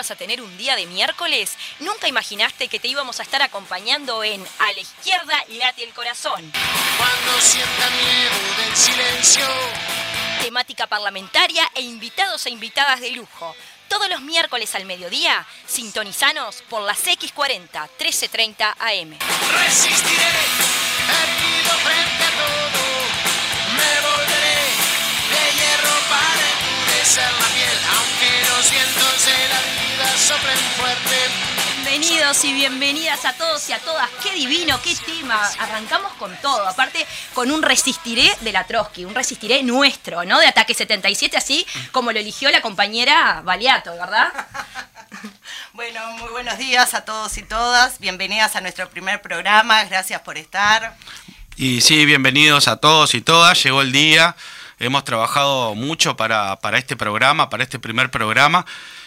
ibas a tener un día de miércoles? ¿Nunca imaginaste que te íbamos a estar acompañando en A la izquierda late el corazón? Cuando sienta miedo del silencio. Temática parlamentaria e invitados e invitadas de lujo. Todos los miércoles al mediodía, sintonizanos por las X40 1330 AM. Resistiré, erguido frente a todo. Me volveré de hierro para endurecer la piel. Aunque los vientos de la vida soplen fuerte. Bienvenidos y bienvenidas a todos y a todas. Qué divino, qué tema. Arrancamos con todo. Aparte, con un resistiré de la Trotsky, un resistiré nuestro, ¿no? De Ataque 77, así como lo eligió la compañera Baliato, ¿verdad? Bueno, muy buenos días a todos y todas. Bienvenidas a nuestro primer programa. Gracias por estar. Y sí, bienvenidos a todos y todas. Llegó el día. Hemos trabajado mucho para, para este programa, para este primer programa.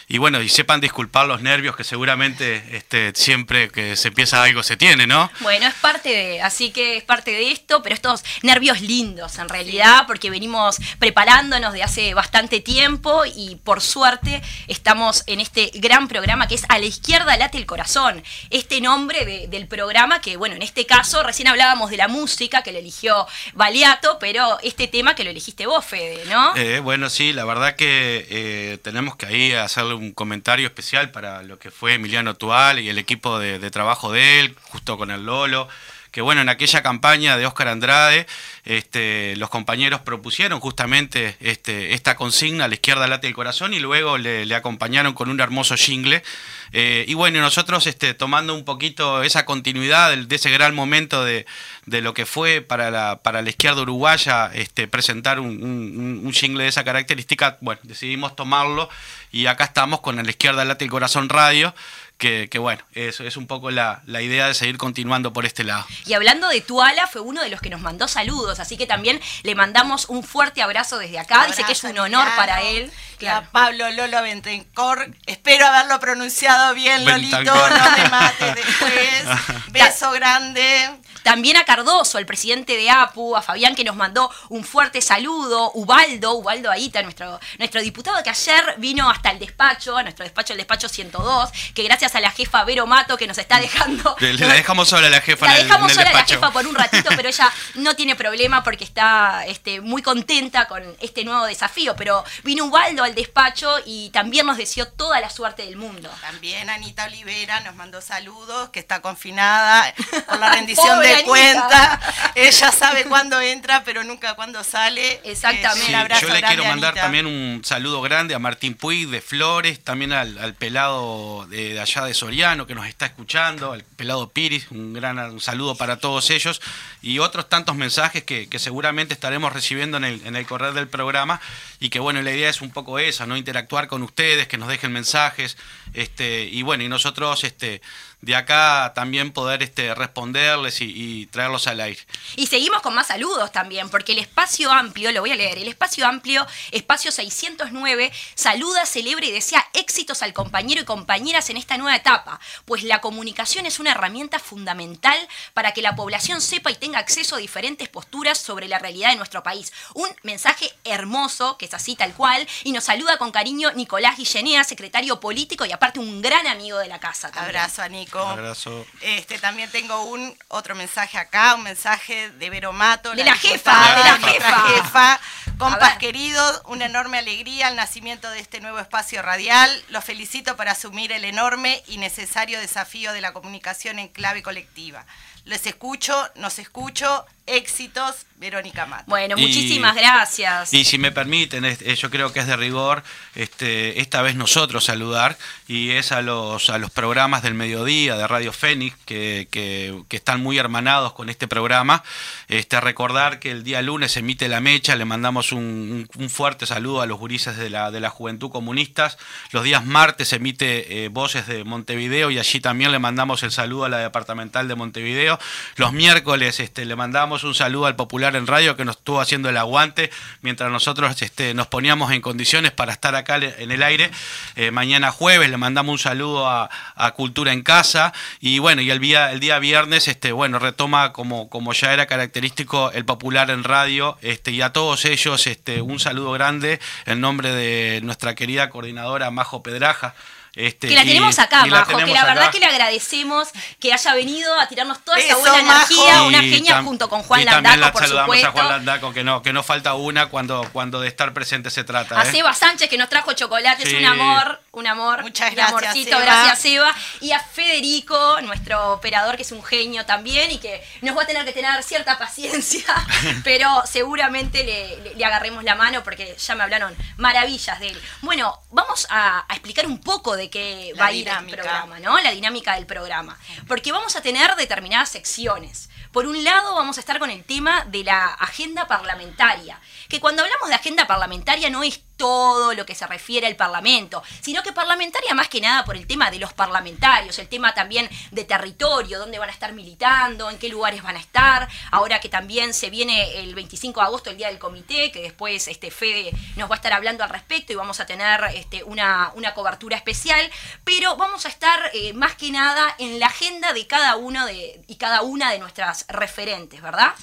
Y bueno, y sepan disculpar los nervios que seguramente este, siempre que se empieza algo se tiene, ¿no? Bueno, es parte de, así que es parte de esto, pero estos nervios lindos en realidad, porque venimos preparándonos de hace bastante tiempo y por suerte estamos en este gran programa que es A la izquierda late el corazón. Este nombre de- del programa que, bueno, en este caso recién hablábamos de la música que lo eligió Baliato, pero este tema que lo elegiste vos, Fede, ¿no? Eh, bueno, sí, la verdad que eh, tenemos que ahí hacerle un comentario especial para lo que fue Emiliano Tual y el equipo de, de trabajo de él, justo con el Lolo. Que bueno, en aquella campaña de Óscar Andrade, este, los compañeros propusieron justamente este, esta consigna, la izquierda late el corazón, y luego le, acompañaron con un hermoso jingle. Eh, y bueno, nosotros este, tomando un poquito esa continuidad de, ese gran momento de, lo que fue para la, para la izquierda uruguaya este, presentar un, un, un jingle de esa característica, bueno, decidimos tomarlo y acá estamos con la izquierda late el corazón radio, que, que bueno, eso es un poco la, la idea de seguir continuando por este lado. Y hablando de Tuala, fue uno de los que nos mandó saludos, así que también le mandamos un fuerte abrazo desde acá. Dice que es un honor para él. Y a Pablo Lolo Bentencor. Espero haberlo pronunciado bien, Lolito. Bentancor. No me mates después. Beso grande. También a Cardoso, el presidente de APU, a Fabián que nos mandó un fuerte saludo, Ubaldo, Ubaldo Aita, nuestro, nuestro diputado que ayer vino hasta el despacho, a nuestro despacho, el despacho 102, que gracias a la jefa Vero Mato que nos está dejando... Le, le dejamos sola a la jefa La en el, dejamos en el sola a la jefa por un ratito, pero ella no tiene problema porque está este, muy contenta con este nuevo desafío. Pero vino Ubaldo al despacho y también nos deseó toda la suerte del mundo. También Anita Olivera nos mandó saludos, que está confinada por la rendición de Cuenta. Ella sabe cuándo entra, pero nunca cuándo sale. Exactamente. Eh, Sí, abrazo yo le quiero mandar Anita. también un saludo grande a Martín Puig de Flores, también al, al pelado de, de allá de Soriano que nos está escuchando, al pelado Piris, un gran un saludo para todos ellos y otros tantos mensajes que, que seguramente estaremos recibiendo en el, en el correr del programa y que bueno, la idea es un poco esa, ¿no? Interactuar con ustedes, que nos dejen mensajes, este, y bueno, y nosotros este, de acá también poder este, responderles y, y traerlos al aire. Y seguimos con más saludos también, porque el espacio amplio, lo voy a leer, el espacio amplio, espacio 609, saluda, celebra y desea éxitos al compañero y compañeras en esta nueva etapa, pues la comunicación es una herramienta fundamental para que la población sepa y tenga acceso a diferentes posturas sobre la realidad de nuestro país. Un mensaje hermoso, que es así tal cual, y nos saluda con cariño Nicolás Guillenea, secretario político y aparte un gran amigo de la casa. también. Abrazo a Nico. Abrazo. Este, también tengo un otro mensaje acá, un mensaje de Vero Mato, De la jefa, de la jefa. Compas queridos, una enorme alegría al nacimiento de este nuevo espacio radial. Los felicito por asumir el enorme y necesario desafío de la comunicación en clave colectiva. Les escucho, nos escucho, éxitos, Verónica Mato. Bueno, Y- muchísimas gracias. Y si me permiten, eh, yo creo que es de rigor este, esta vez nosotros saludar, y es a los, a los programas del mediodía de Radio Fénix, que, que- que están muy hermanados con este programa. Este, recordar que el día lunes emite La Mecha, le mandamos un, un- un fuerte saludo a los gurises de la, de la Juventud Comunistas. Los días martes emite eh, Voces de Montevideo, y allí también le mandamos el saludo a la Departamental de Montevideo. Los miércoles este, le mandamos un saludo al Popular en Radio que nos estuvo haciendo el aguante mientras nosotros este, nos poníamos en condiciones para estar acá en el aire. Eh, mañana jueves le mandamos un saludo a, a Cultura en Casa y bueno, y el día, el día viernes este, bueno, retoma como, como ya era característico el Popular en Radio este, y a todos ellos este, un saludo grande en nombre de nuestra querida coordinadora Majo Pedraja Este, Que la tenemos acá, la Majo, que la verdad que le agradecemos que haya venido a tirarnos toda esa buena energía, Majo. una genia junto con Juan y también Landaco, la por saludamos supuesto. a Juan Landaco, que no, que no falta una cuando, cuando de estar presente se trata. A ¿eh? Seba Sánchez que nos trajo chocolates, Sí. un amor, un amor. Muchas un gracias, amorcito, Seba. gracias Seba. Y a Federico, nuestro operador, que es un genio también y que nos va a tener que tener cierta paciencia, pero seguramente le, le- le agarremos la mano porque ya me hablaron maravillas de él. Bueno, vamos a, a explicar un poco de qué La va a ir el programa, ¿no? La dinámica del programa. Porque vamos a tener determinadas secciones. Por un lado, vamos a estar con el tema de la agenda parlamentaria. Que cuando hablamos de agenda parlamentaria no es todo lo que se refiere al Parlamento, sino que parlamentaria más que nada por el tema de los parlamentarios, el tema también de territorio, dónde van a estar militando, en qué lugares van a estar, ahora que también se viene el 25 de agosto, el Día del Comité, que después este Fede nos va a estar hablando al respecto y vamos a tener este, una, una cobertura especial, pero vamos a estar eh, más que nada en la agenda de cada uno de, y cada una de nuestras referentes, ¿verdad?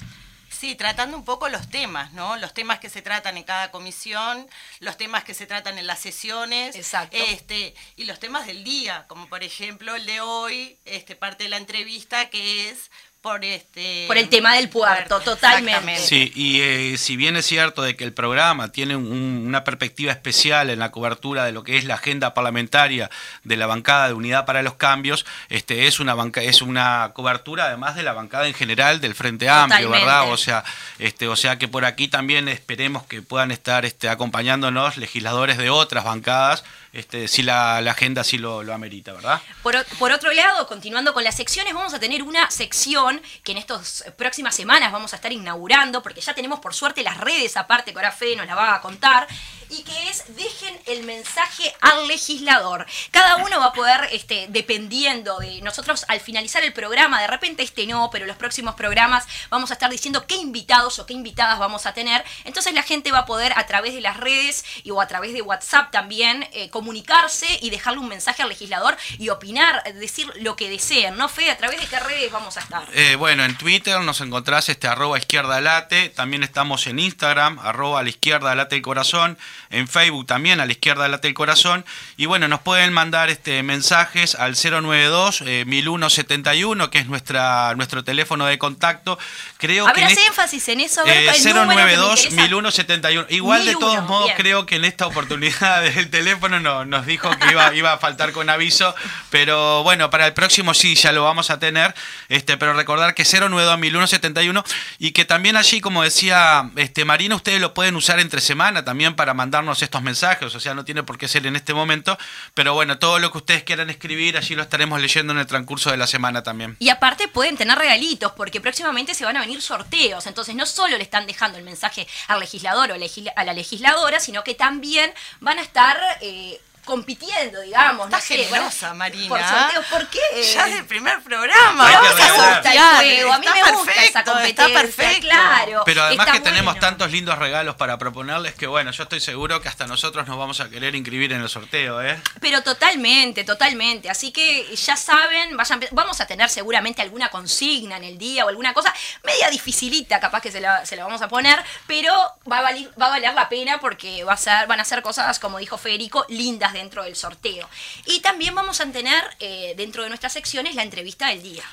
Sí, tratando un poco los temas, ¿no? Los temas que se tratan en cada comisión, los temas que se tratan en las sesiones. Exacto. Este, y los temas del día, como por ejemplo el de hoy, este, parte de la entrevista que es por este Por el tema del puerto, totalmente. Sí, y eh, si bien es cierto de que el programa tiene un- una perspectiva especial en la cobertura de lo que es la agenda parlamentaria de la bancada de Unidad para los Cambios, este es una banca, es una cobertura además de la bancada en general del Frente Amplio, Totalmente. ¿verdad? O sea, este, o sea que por aquí también esperemos que puedan estar este, acompañándonos legisladores de otras bancadas, este, si la, agenda así lo, amerita, ¿verdad? Por, por otro lado, continuando con las secciones, vamos a tener una sección que en estas próximas semanas vamos a estar inaugurando, porque ya tenemos por suerte las redes aparte, que ahora Fede nos la va a contar, y que es dejen el mensaje al legislador. Cada uno va a poder, este, dependiendo de nosotros al finalizar el programa, de repente este no, pero los próximos programas vamos a estar diciendo qué invitados o qué invitadas vamos a tener. Entonces la gente va a poder a través de las redes y, o a través de WhatsApp también eh, comunicarse y dejarle un mensaje al legislador y opinar, decir lo que deseen, ¿no, Fede? ¿A través de qué redes vamos a estar? Eh, bueno, en Twitter nos encontrás este arroba izquierda late, también estamos en Instagram, arroba a la izquierda late el corazón, en Facebook también a la izquierda late el corazón, y bueno, nos pueden mandar este mensajes al 092 eh, 1171, que es nuestra nuestro teléfono de contacto. Creo a ver, hace énfasis en eso, a ver, eh, el número que me 092 interesa. 1171. Igual de 1001, todos modos bien. creo que en esta oportunidad el teléfono no- nos dijo que iba, iba a faltar con aviso, pero bueno, para el próximo sí ya lo vamos a tener, este, pero recordar que 092 1171 y que también allí, como decía este Marina, ustedes lo pueden usar entre semana también para mandarnos estos mensajes, o sea, no tiene por qué ser en este momento, pero bueno, todo lo que ustedes quieran escribir, allí lo estaremos leyendo en el transcurso de la semana también. Y aparte pueden tener regalitos, porque próximamente se van a venir sorteos. Entonces no solo le están dejando el mensaje al legislador o a la legisladora, sino que también van a estar eh, compitiendo, digamos. Está no sé, generosa, Marina. Por sorteos, ¿por qué? Ya del primer programa. Vamos a regalar. gusta el juego, a mí Está me gusta perfecto, esa competencia, Está perfecto. claro. Pero además Está que tenemos bueno. tantos lindos regalos para proponerles que bueno, yo estoy seguro que hasta nosotros nos vamos a querer inscribir en el sorteo, ¿eh? Pero totalmente, totalmente. Así que ya saben, vayan, vamos a tener seguramente alguna consigna en el día o alguna cosa media dificilita, capaz que se la, se la vamos a poner, pero va a, valer, va a valer la pena porque va a ser, van a ser cosas, como dijo Federico, lindas dentro del sorteo. Y también vamos a tener eh, dentro de nuestras secciones la entrevista del día.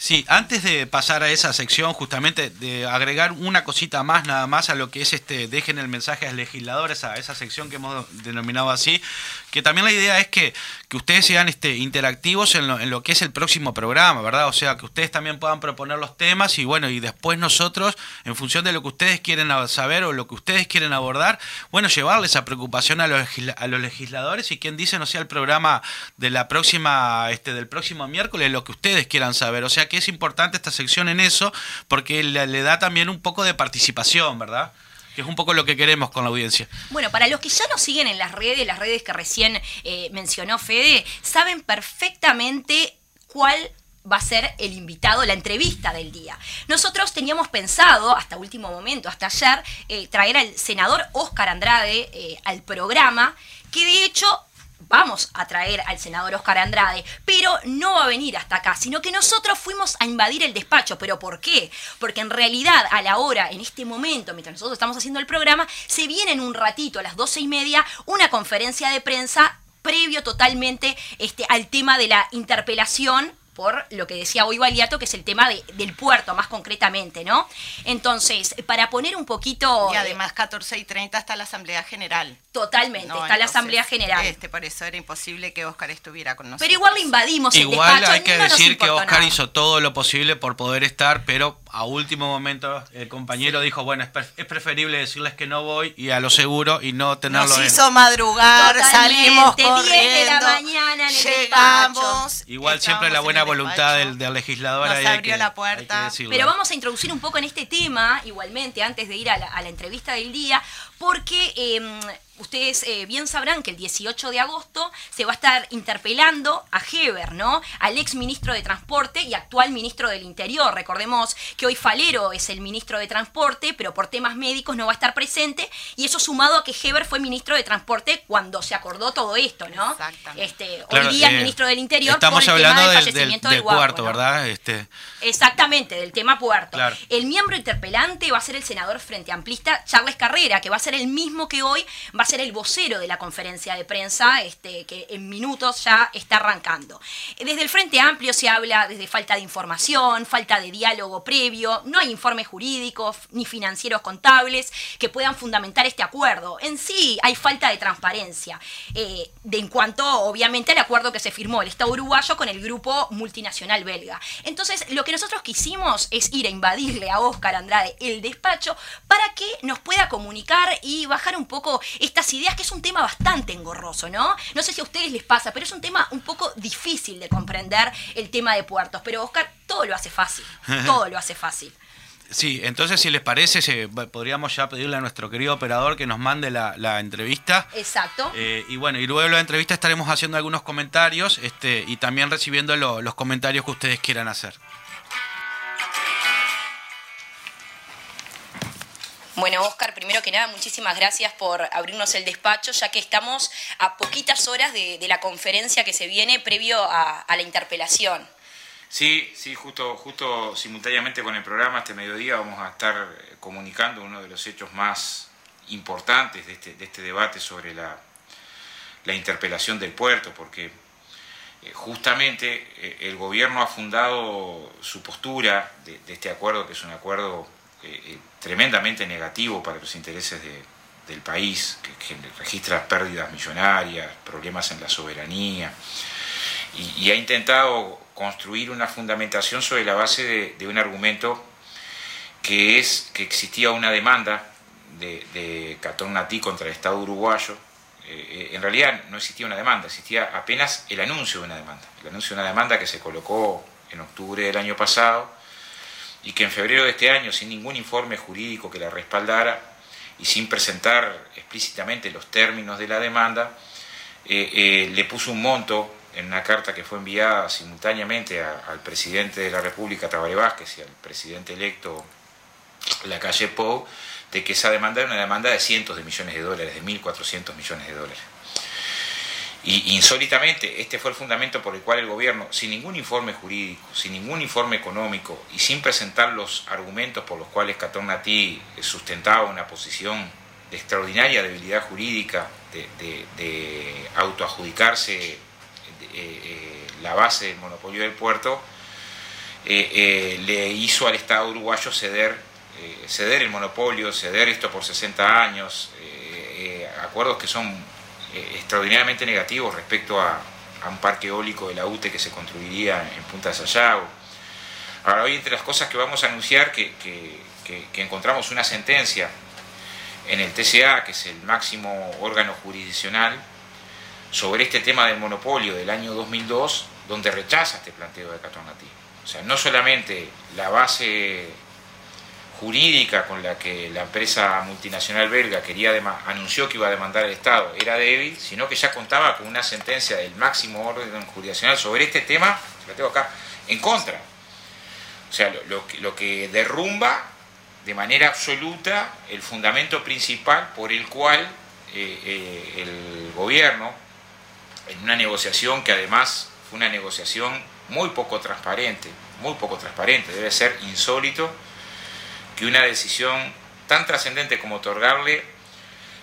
Sí, antes de pasar a esa sección, justamente de agregar una cosita más, nada más a lo que es este, dejen el mensaje a los legisladores, a esa sección que hemos denominado así, que también la idea es que, que ustedes sean este, interactivos en lo, en lo que es el próximo programa, ¿verdad? O sea, que ustedes también puedan proponer los temas y bueno, y después nosotros, en función de lo que ustedes quieren saber o lo que ustedes quieren abordar, bueno, llevarle esa preocupación a los, a los legisladores y quien dice, no sea el programa de la próxima, este, del próximo miércoles, lo que ustedes quieran saber. O sea que es importante esta sección en eso, porque le da también un poco de participación, ¿verdad? Que es un poco lo que queremos con la audiencia. Bueno, para los que ya nos siguen en las redes, las redes que recién eh, mencionó Fede, saben perfectamente cuál va a ser el invitado, la entrevista del día. Nosotros teníamos pensado, hasta último momento, hasta ayer, eh, traer al senador Oscar Andrade eh, al programa, que de hecho vamos a traer al senador Oscar Andrade, pero no va a venir hasta acá, sino que nosotros fuimos a invadir el despacho. ¿Pero por qué? Porque en realidad a la hora, en este momento, mientras nosotros estamos haciendo el programa, se viene en un ratito, a las doce y media, una conferencia de prensa previo totalmente este, al tema de la interpelación por lo que decía hoy Baliato, que es el tema de- del puerto, más concretamente, ¿no? Entonces, para poner un poquito... Y eh, además 14 y 30 está la Asamblea General. totalmente, No, está la Asamblea General. Este, por eso era imposible que Oscar estuviera con nosotros. Pero igual le invadimos el Igual despacho. hay que decir que Oscar nada. hizo todo lo posible por poder estar, pero a último momento el compañero dijo, bueno, es, pre- es preferible decirles que no voy y a lo seguro y no tenerlo Nos en- hizo madrugar, Totalmente, salimos 10 de la corriendo, mañana en el llegamos. Igual siempre la buena voluntad del, del legislador Nos ahí abrió que- la puerta. Pero vamos a introducir un poco en este tema, igualmente, antes de ir a la, a la entrevista del día, porque eh, ustedes eh, bien sabrán que el 18 de agosto se va a estar interpelando a Heber, ¿no? Al ex ministro de Transporte y actual ministro del Interior. Recordemos que hoy Falero es el ministro de Transporte, pero por temas médicos no va a estar presente, y eso sumado a que Heber fue ministro de Transporte cuando se acordó todo esto, ¿no? Exactamente. Este, Claro, hoy día eh, el ministro del Interior Estamos por el tema hablando del del, del- fallecimiento del del, guapo, puerto, ¿no? ¿verdad? Este, Exactamente, del tema puerto. Claro. El miembro interpelante va a ser el senador frente amplista Charles Carrera, que va a ser el mismo que hoy va a ser el vocero de la conferencia de prensa, este, que en minutos ya está arrancando. Desde el Frente Amplio se habla desde falta de información, falta de diálogo previo, no hay informes jurídicos ni financieros contables que puedan fundamentar este acuerdo. En sí hay falta de transparencia eh, de en cuanto, obviamente, al acuerdo que se firmó el Estado uruguayo con el grupo multinacional belga. Entonces, lo que nosotros quisimos es ir a invadirle a Óscar Andrade el despacho para que nos pueda comunicar y bajar un poco estas ideas, que es un tema bastante engorroso, ¿no? No sé si a ustedes les pasa, pero es un tema un poco difícil de comprender el tema de puertos. Pero Óscar todo lo hace fácil, todo lo hace fácil. sí, entonces si les parece, se- podríamos ya pedirle a nuestro querido operador que nos mande la, la entrevista. Exacto. Eh, y bueno, y luego de la entrevista estaremos haciendo algunos comentarios este, y también recibiendo lo- los comentarios que ustedes quieran hacer. Bueno, Oscar, primero que nada, muchísimas gracias por abrirnos el despacho, ya que estamos a poquitas horas de, de la conferencia que se viene previo a, la interpelación. Sí, sí, justo, justo simultáneamente con el programa este mediodía vamos a estar eh, comunicando uno de los hechos más importantes de este, de este debate sobre la, la interpelación del puerto, porque eh, justamente eh, el gobierno ha fundado su postura de este acuerdo, que es un acuerdo eh, eh, tremendamente negativo para los intereses de- del país, que, registra pérdidas millonarias, problemas en la soberanía, y, ha intentado construir una fundamentación sobre la base de, un argumento que es que existía una demanda de, Catón Natí contra el Estado uruguayo. Eh, en realidad no existía una demanda, existía apenas el anuncio de una demanda. El anuncio de una demanda que se colocó en octubre del año pasado y que en febrero de este año, sin ningún informe jurídico que la respaldara y sin presentar explícitamente los términos de la demanda, eh, eh, le puso un monto en una carta que fue enviada simultáneamente al presidente de la República, Tabaré Vázquez, y al presidente electo, Lacalle Pou, de que esa demanda era una demanda de cientos de millones de dólares, de 1.400 millones de dólares. Y insólitamente, este fue el fundamento por el cual el gobierno, sin ningún informe jurídico, sin ningún informe económico y sin presentar los argumentos por los cuales Catón Natí sustentaba una posición de extraordinaria debilidad jurídica, de, de- eh, eh, la base del monopolio del puerto, eh, eh, le hizo al Estado uruguayo ceder, eh, ceder el monopolio, ceder esto por 60 años, eh, eh, acuerdos que son eh, extraordinariamente negativos respecto a, un parque eólico de la UTE que se construiría en Punta de Sayago. Ahora, hoy entre las cosas que vamos a anunciar, que, encontramos una sentencia en el TCA, que es el máximo órgano jurisdiccional, sobre este tema del monopolio del año 2002, donde rechaza este planteo de Catón Natí. O sea, no solamente la base jurídica con la que la empresa multinacional belga quería anunció que iba a demandar al Estado era débil, sino que ya contaba con una sentencia del máximo orden jurisdiccional sobre este tema, la tengo acá, en contra. O sea, lo, lo lo que derrumba de manera absoluta el fundamento principal por el cual eh, eh, el gobierno, en una negociación que además fue una negociación muy poco transparente, muy poco transparente, debe ser insólito que una decisión tan trascendente como otorgarle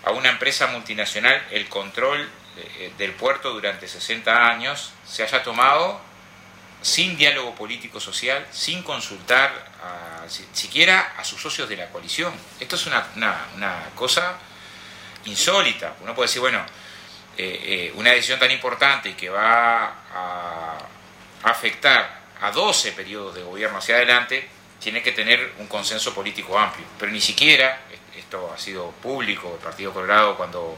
a una empresa multinacional el control eh, del puerto durante 60 años se haya tomado sin diálogo político-social, sin consultar a, si- siquiera a sus socios de la coalición. Esto es una, una- cosa insólita. Uno puede decir, bueno, eh, eh, una decisión tan importante que va a afectar a 12 periodos de gobierno hacia adelante, tiene que tener un consenso político amplio. Pero ni siquiera, esto ha sido público, el Partido Colorado cuando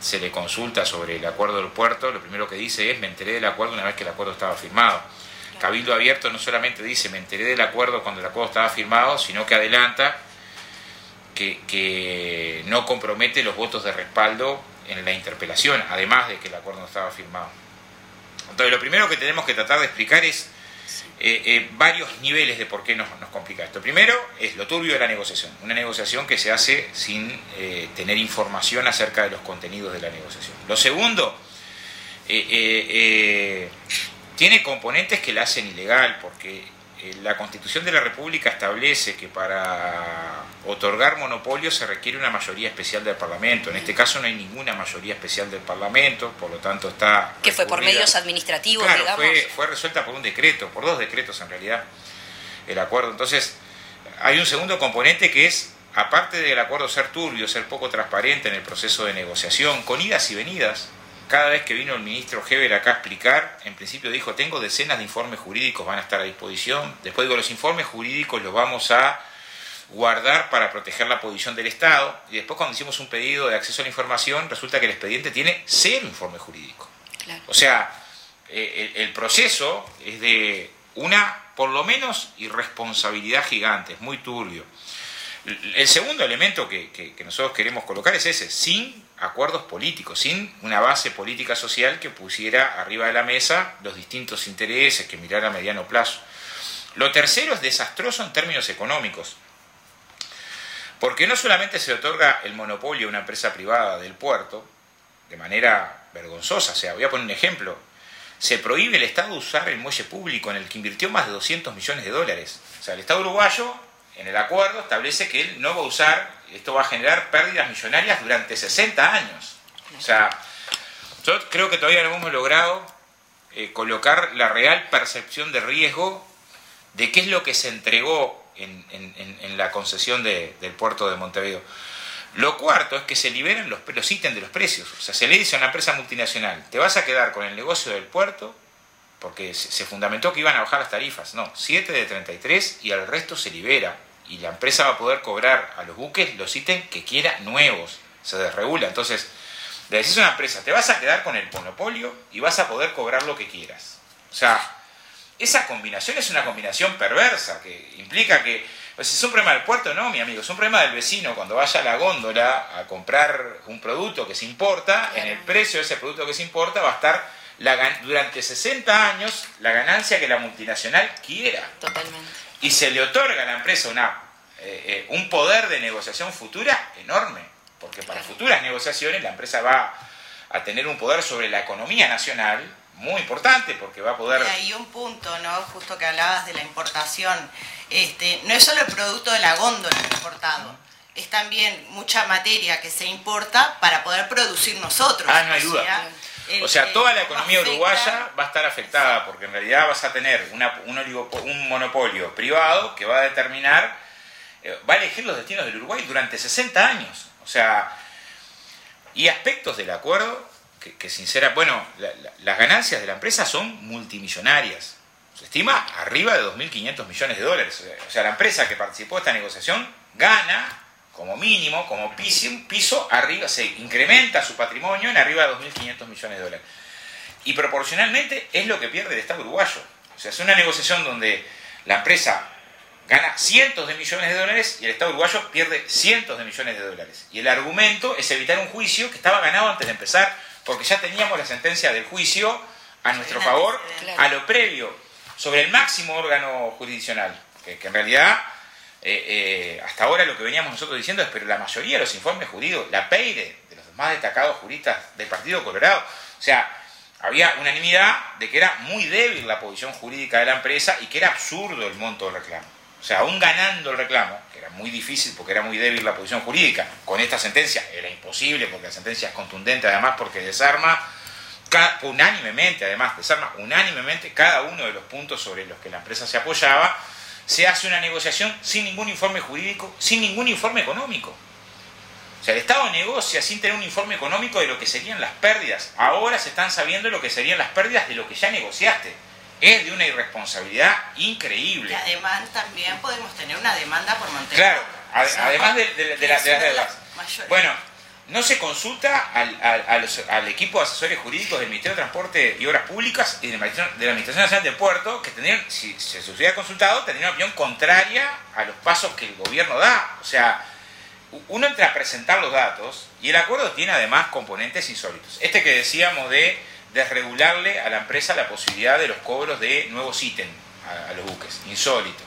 se le consulta sobre el acuerdo del puerto, lo primero que dice es me enteré del acuerdo una vez que el acuerdo estaba firmado. Cabildo Abierto no solamente dice me enteré del acuerdo cuando el acuerdo estaba firmado, sino que adelanta que, que no compromete los votos de respaldo en la interpelación, además de que el acuerdo no estaba firmado. Entonces, lo primero que tenemos que tratar de explicar es eh, eh, varios niveles de por qué nos, nos complica esto. Primero es lo turbio de la negociación, una negociación que se hace sin eh, tener información acerca de los contenidos de la negociación. Lo segundo, tiene componentes que la hacen ilegal, porque la Constitución de la República establece que para otorgar monopolio se requiere una mayoría especial del Parlamento. En este caso no hay ninguna mayoría especial del Parlamento, por lo tanto está... Que fue por medios administrativos, Claro, digamos. fue, fue resuelta por un decreto, por dos decretos en realidad, el acuerdo. Entonces, hay un segundo componente que es, aparte del acuerdo ser turbio, ser poco transparente en el proceso de negociación, con idas y venidas, cada vez que vino el ministro Heber acá a explicar, en principio dijo, tengo decenas de informes jurídicos, van a estar a disposición. Después digo, los informes jurídicos los vamos a guardar para proteger la posición del Estado. Y después cuando hicimos un pedido de acceso a la información, resulta que el expediente tiene cero informe jurídico. Claro. O sea, eh, el, el proceso es de una, por lo menos, irresponsabilidad gigante, es muy turbio. El el segundo elemento que, que- que nosotros queremos colocar es ese, sin acuerdos políticos, sin una base política social que pusiera arriba de la mesa los distintos intereses, que mirara a mediano plazo. Lo tercero es desastroso en términos económicos, porque no solamente se otorga el monopolio a una empresa privada del puerto, de manera vergonzosa, o sea, voy a poner un ejemplo, se prohíbe el Estado usar el muelle público en el que invirtió más de 200 millones de dólares. O sea, el Estado uruguayo, en el acuerdo, establece que él no va a usar, esto va a generar pérdidas millonarias durante 60 años. O sea, yo creo que todavía no hemos logrado eh, colocar la real percepción de riesgo de qué es lo que se entregó en, la concesión de- del puerto de Montevideo. Lo cuarto es que se liberan los, los ítems de los precios. O sea, se le dice a una empresa multinacional, te vas a quedar con el negocio del puerto, porque se, fundamentó que iban a bajar las tarifas. No, 7 de 33 y al resto se libera. Y la empresa va a poder cobrar a los buques los ítems que quiera nuevos. Se desregula. Entonces, le decís a una empresa, te vas a quedar con el monopolio y vas a poder cobrar lo que quieras. O sea, esa combinación es una combinación perversa que implica que pues es un problema del puerto, no, mi amigo, es un problema del vecino cuando vaya a la góndola a comprar un producto que se importa, en el precio de ese producto que se importa va a estar la durante 60 años la ganancia que la multinacional quiera Totalmente. y se le otorga a la empresa una, eh, eh, un poder de negociación futura enorme, porque para futuras negociaciones la empresa va a tener un poder sobre la economía nacional muy importante, porque va a poder... Y hay un punto, ¿no? Justo que hablabas de la importación. Este, no es solo el producto de la góndola importado, es también mucha materia que se importa para poder producir nosotros. Ah, no hay duda. sea, el- O sea, toda la economía afecta- uruguaya va a estar afectada, porque en realidad vas a tener una- un, monopolio privado que va a determinar, eh, va a elegir los destinos del Uruguay durante 60 años. O sea, y aspectos del acuerdo que, que sincera, bueno, la- la- las ganancias de la empresa son multimillonarias. Se estima arriba de 2.500 millones de dólares. O sea, O sea, la empresa que participó de esta negociación gana como mínimo, como piso, piso arriba, se incrementa su patrimonio en arriba de 2.500 millones de dólares. Y proporcionalmente es lo que pierde el Estado uruguayo. O sea, es una negociación donde la empresa gana cientos de millones de dólares y el Estado uruguayo pierde cientos de millones de dólares. Y el argumento es evitar un juicio que estaba ganado antes de empezar, porque ya teníamos la sentencia del juicio a nuestro favor, a lo previo, sobre el máximo órgano jurisdiccional, que, que en realidad eh, eh, hasta ahora lo que veníamos nosotros diciendo es, pero la mayoría de los informes jurídicos, la PEIRE, de los más destacados juristas del Partido Colorado, o sea, había unanimidad de que era muy débil la posición jurídica de la empresa y que era absurdo el monto del reclamo. O O sea, aún ganando el reclamo, que era muy difícil porque era muy débil la posición jurídica, con esta sentencia era imposible porque la sentencia es contundente, además porque desarma unánimemente, además desarma unánimemente cada uno de los puntos sobre los que la empresa se apoyaba, se hace una negociación sin ningún informe jurídico, sin ningún informe económico. O sea, el Estado negocia sin tener un informe económico de lo que serían las pérdidas. Ahora se están sabiendo lo que serían las pérdidas de lo que ya negociaste. Es de una irresponsabilidad increíble. Y además también podemos tener una demanda por mantener. Claro, además de, las deudas. Bueno, no se consulta al, equipo de asesores jurídicos del Ministerio de Transporte y Obras Públicas y de la Administración Nacional del Puerto, que tendrían, si, se hubiera consultado, tendrían una opinión contraria a los pasos que el gobierno da. O sea, uno entra a presentar los datos y el acuerdo tiene además componentes insólitos. Este que decíamos de desregularle a la empresa la posibilidad de los cobros de nuevos ítems a, los buques, insólito.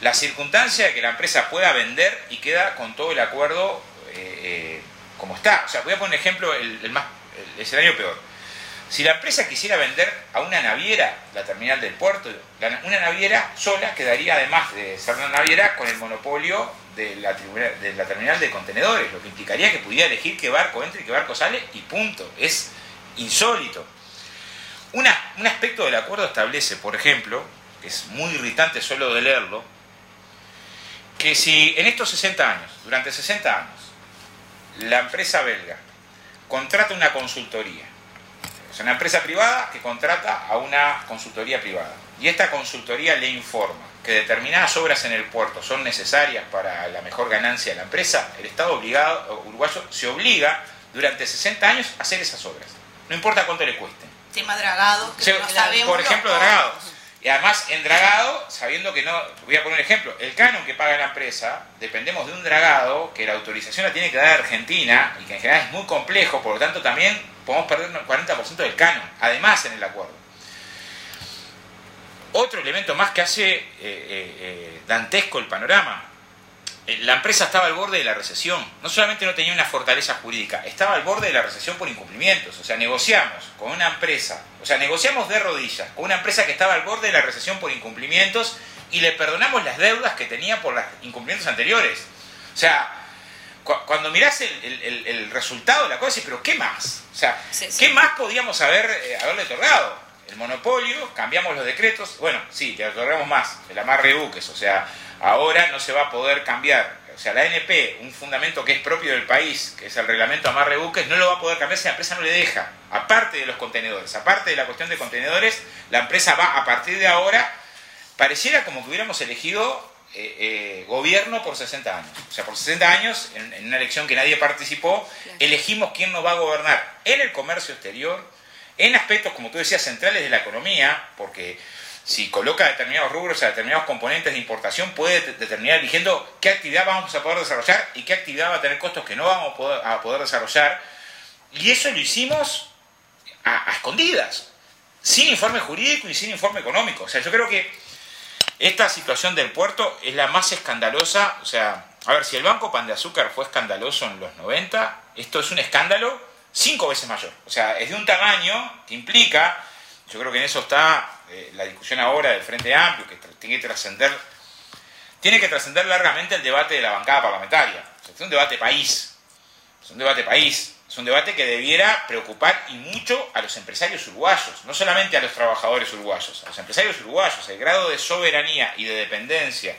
La circunstancia de que la empresa pueda vender y queda con todo el acuerdo eh, eh, como está. O sea, voy a poner un ejemplo, el, más, el escenario peor. Si la empresa quisiera vender a una naviera la terminal del puerto, una naviera sola quedaría, además de ser una naviera, con el monopolio de la, de la terminal de contenedores, lo que implicaría que pudiera elegir qué barco entra y qué barco sale y punto. Es insólito. un aspecto del acuerdo establece, por ejemplo, que es muy irritante solo de leerlo, que si en estos 60 años, durante 60 años, la empresa belga contrata una consultoría, es una empresa privada que contrata a una consultoría privada, y esta consultoría le informa que determinadas obras en el puerto son necesarias para la mejor ganancia de la empresa, el Estado obligado, uruguayo se obliga durante 60 años a hacer esas obras. No importa cuánto le cueste. Tema dragado, que Por ejemplo, dragado. Y además, en dragado, sabiendo que no, voy a poner un ejemplo, el canon que paga la empresa, dependemos de un dragado que la autorización la tiene que dar Argentina y que en general es muy complejo, por lo tanto también podemos perder el 40% del canon, además en el acuerdo. Otro elemento más que hace eh, eh, eh, dantesco el panorama. La empresa estaba al borde de la recesión. No solamente no tenía una fortaleza jurídica, estaba al borde de la recesión por incumplimientos. O sea, negociamos con una empresa, o sea, negociamos de rodillas con una empresa que estaba al borde de la recesión por incumplimientos y le perdonamos las deudas que tenía por los incumplimientos anteriores. O sea, cuando mirás el, resultado de la cosa, pero ¿qué más? O sea, ¿qué más podíamos haber, haberle otorgado? El monopolio, cambiamos los decretos, bueno, sí, te otorgamos más, el amarre buques, o sea, ahora no se va a poder cambiar, o sea, la ANP, un fundamento que es propio del país, que es el reglamento amarre buques, no lo va a poder cambiar si la empresa no le deja, aparte de los contenedores, aparte de la cuestión de contenedores, la empresa va a partir de ahora, pareciera como que hubiéramos elegido eh, eh, gobierno por 60 años. O sea, por 60 años, en, en, una elección que nadie participó, elegimos quién nos va a gobernar. En el comercio exterior, en aspectos, como tú decías, centrales de la economía, porque si coloca determinados rubros a determinados componentes de importación, puede determinar eligiendo qué actividad vamos a poder desarrollar y qué actividad va a tener costos que no vamos a poder, desarrollar. Y eso lo hicimos a, escondidas, sin informe jurídico y sin informe económico. O sea, yo creo que esta situación del puerto es la más escandalosa. O sea, a ver, si el Banco Pan de Azúcar fue escandaloso en los 90, esto es un escándalo cinco veces mayor. O sea, es de un tamaño que implica, yo creo que en eso está eh, la discusión ahora del Frente Amplio, que tiene que trascender, tiene que trascender largamente el debate de la bancada parlamentaria. es un debate país, es un debate país, es un debate que debiera preocupar y mucho a los empresarios uruguayos, no solamente a los trabajadores uruguayos, a los empresarios uruguayos, el grado de soberanía y de dependencia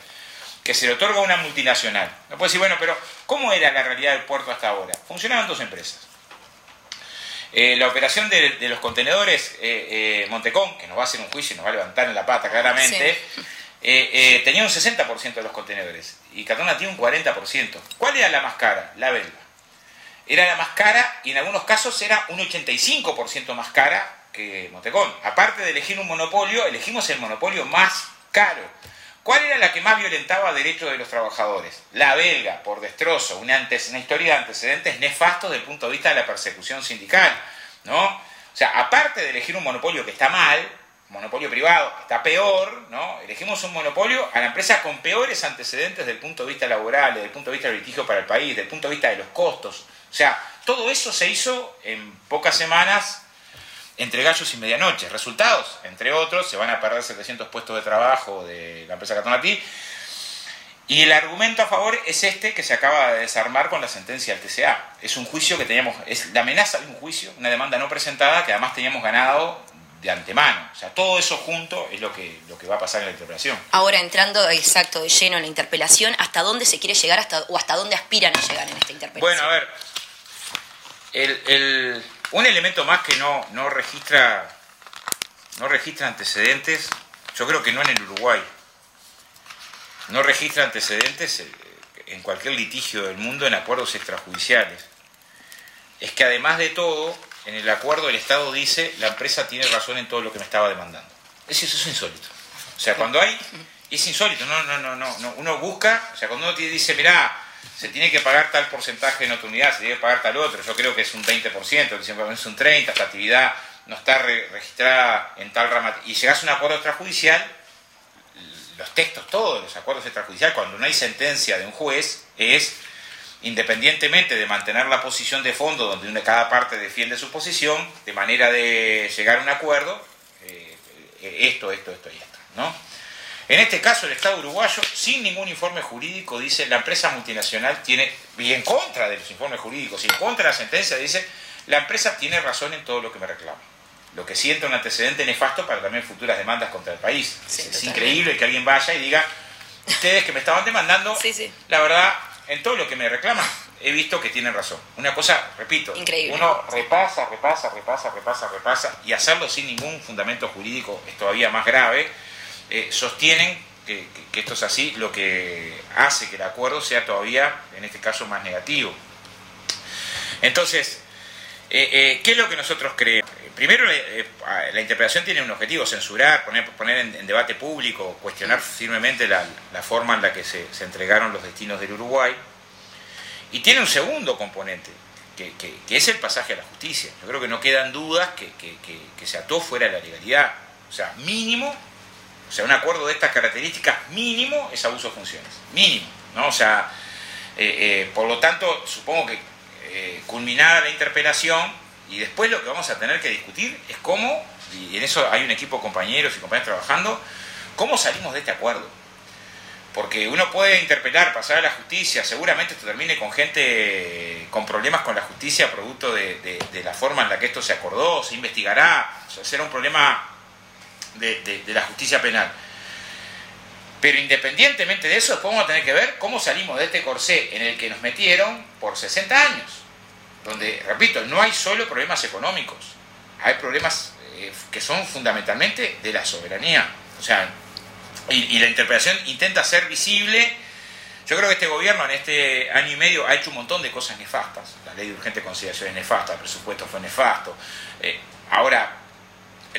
que se le otorga a una multinacional. No puede decir, bueno, pero ¿cómo era la realidad del puerto hasta ahora? Funcionaban dos empresas eh, la operación de, los contenedores eh, eh, Montecón, que nos va a hacer un juicio y nos va a levantar en la pata claramente, tenía un 60% de los contenedores y Catona tiene un 40%. ¿Cuál era la más cara? La belga. Era la más cara y en algunos casos era un 85% más cara que Montecón. Aparte de elegir un monopolio, elegimos el monopolio más caro. ¿Cuál era la que más violentaba derechos de los trabajadores? La belga, por destrozo, una, historia de antecedentes nefastos desde el punto de vista de la persecución sindical. ¿no? O sea, aparte de elegir un monopolio que está mal, monopolio privado que está peor, ¿no? elegimos un monopolio a la empresa con peores antecedentes desde el punto de vista laboral, desde el punto de vista del litigio para el país, desde el punto de vista de los costos. O sea, todo eso se hizo en pocas semanas entre gallos y medianoche. Resultados, entre otros, se van a perder 700 puestos de trabajo de la empresa Catonatí. Y el argumento a favor es este que se acaba de desarmar con la sentencia del TCA. Es un juicio que teníamos, es la amenaza de un juicio, una demanda no presentada que además teníamos ganado de antemano. O sea, todo eso junto es lo que, lo que va a pasar en la interpelación. Ahora entrando exacto de lleno en la interpelación, ¿hasta dónde se quiere llegar hasta, o hasta dónde aspiran a llegar en esta interpelación? Bueno, a ver, el- el- un elemento más que no, no registra no registra antecedentes, yo creo que no en el Uruguay, no registra antecedentes eh, en cualquier litigio del mundo en acuerdos extrajudiciales. Es que además de todo, en el acuerdo el Estado dice la empresa tiene razón en todo lo que me estaba demandando. Eso, eso es insólito. O sea, cuando hay, es insólito, no, no, no, no, no. uno busca, o sea, cuando uno dice, mirá, se tiene que pagar tal porcentaje en otra unidad, se tiene que pagar tal otro, yo creo que es un 20%, dicen que es un 30%, esta actividad no está re- registrada en tal rama, y llegas a un acuerdo extrajudicial, los textos todos los acuerdos extrajudiciales, cuando no hay sentencia de un juez, es independientemente de mantener la posición de fondo donde una, cada parte defiende su posición, de manera de llegar a un acuerdo, eh, eh, esto, esto, esto y esto, ¿no? En este caso, el Estado uruguayo, sin ningún informe jurídico, dice la empresa multinacional tiene, y en contra de los informes jurídicos, y en contra de la sentencia, dice la empresa tiene razón en todo lo que me reclama. Lo que sienta un antecedente nefasto para también futuras demandas contra el país. Sí, es totalmente. increíble que alguien vaya y diga, ustedes que me estaban demandando, Sí, sí. la verdad, en todo lo que me reclaman, he visto que tienen razón. Una cosa, repito, Increíble. uno repasa, repasa, repasa, repasa, repasa, y hacerlo sin ningún fundamento jurídico es todavía más grave. Eh, sostienen que, esto es así, lo que hace que el acuerdo sea todavía, en este caso, más negativo. Entonces, eh, eh, ¿qué es lo que nosotros creemos? Primero, la interpretación tiene un objetivo, censurar, poner, poner en, en debate público, cuestionar firmemente la, la forma en la que se, se entregaron los destinos del Uruguay. Y tiene un segundo componente, que, que- que es el pasaje a la justicia. Yo creo que no quedan dudas que- que se ató fuera de la legalidad. O sea, mínimo, o sea, un acuerdo de estas características, mínimo es abuso de funciones. Mínimo, ¿no? O sea, eh, eh, por lo tanto, supongo que eh, culminada la interpelación, y después lo que vamos a tener que discutir es cómo, y en eso hay un equipo de compañeros y compañeras trabajando, cómo salimos de este acuerdo. Porque uno puede interpelar, pasar a la justicia, seguramente esto termine con gente con problemas con la justicia producto de, de- la forma en la que esto se acordó, se investigará, será un problema de, la justicia penal. Pero independientemente de eso, después vamos a tener que ver cómo salimos de este corsé en el que nos metieron por 60 años. Donde, repito, no hay solo problemas económicos, hay problemas eh, que son fundamentalmente de la soberanía. O sea, y, la interpretación intenta ser visible. Yo creo que este gobierno en este año y medio ha hecho un montón de cosas nefastas. La ley de urgente consideración es nefasta, el presupuesto fue nefasto. Eh, ahora,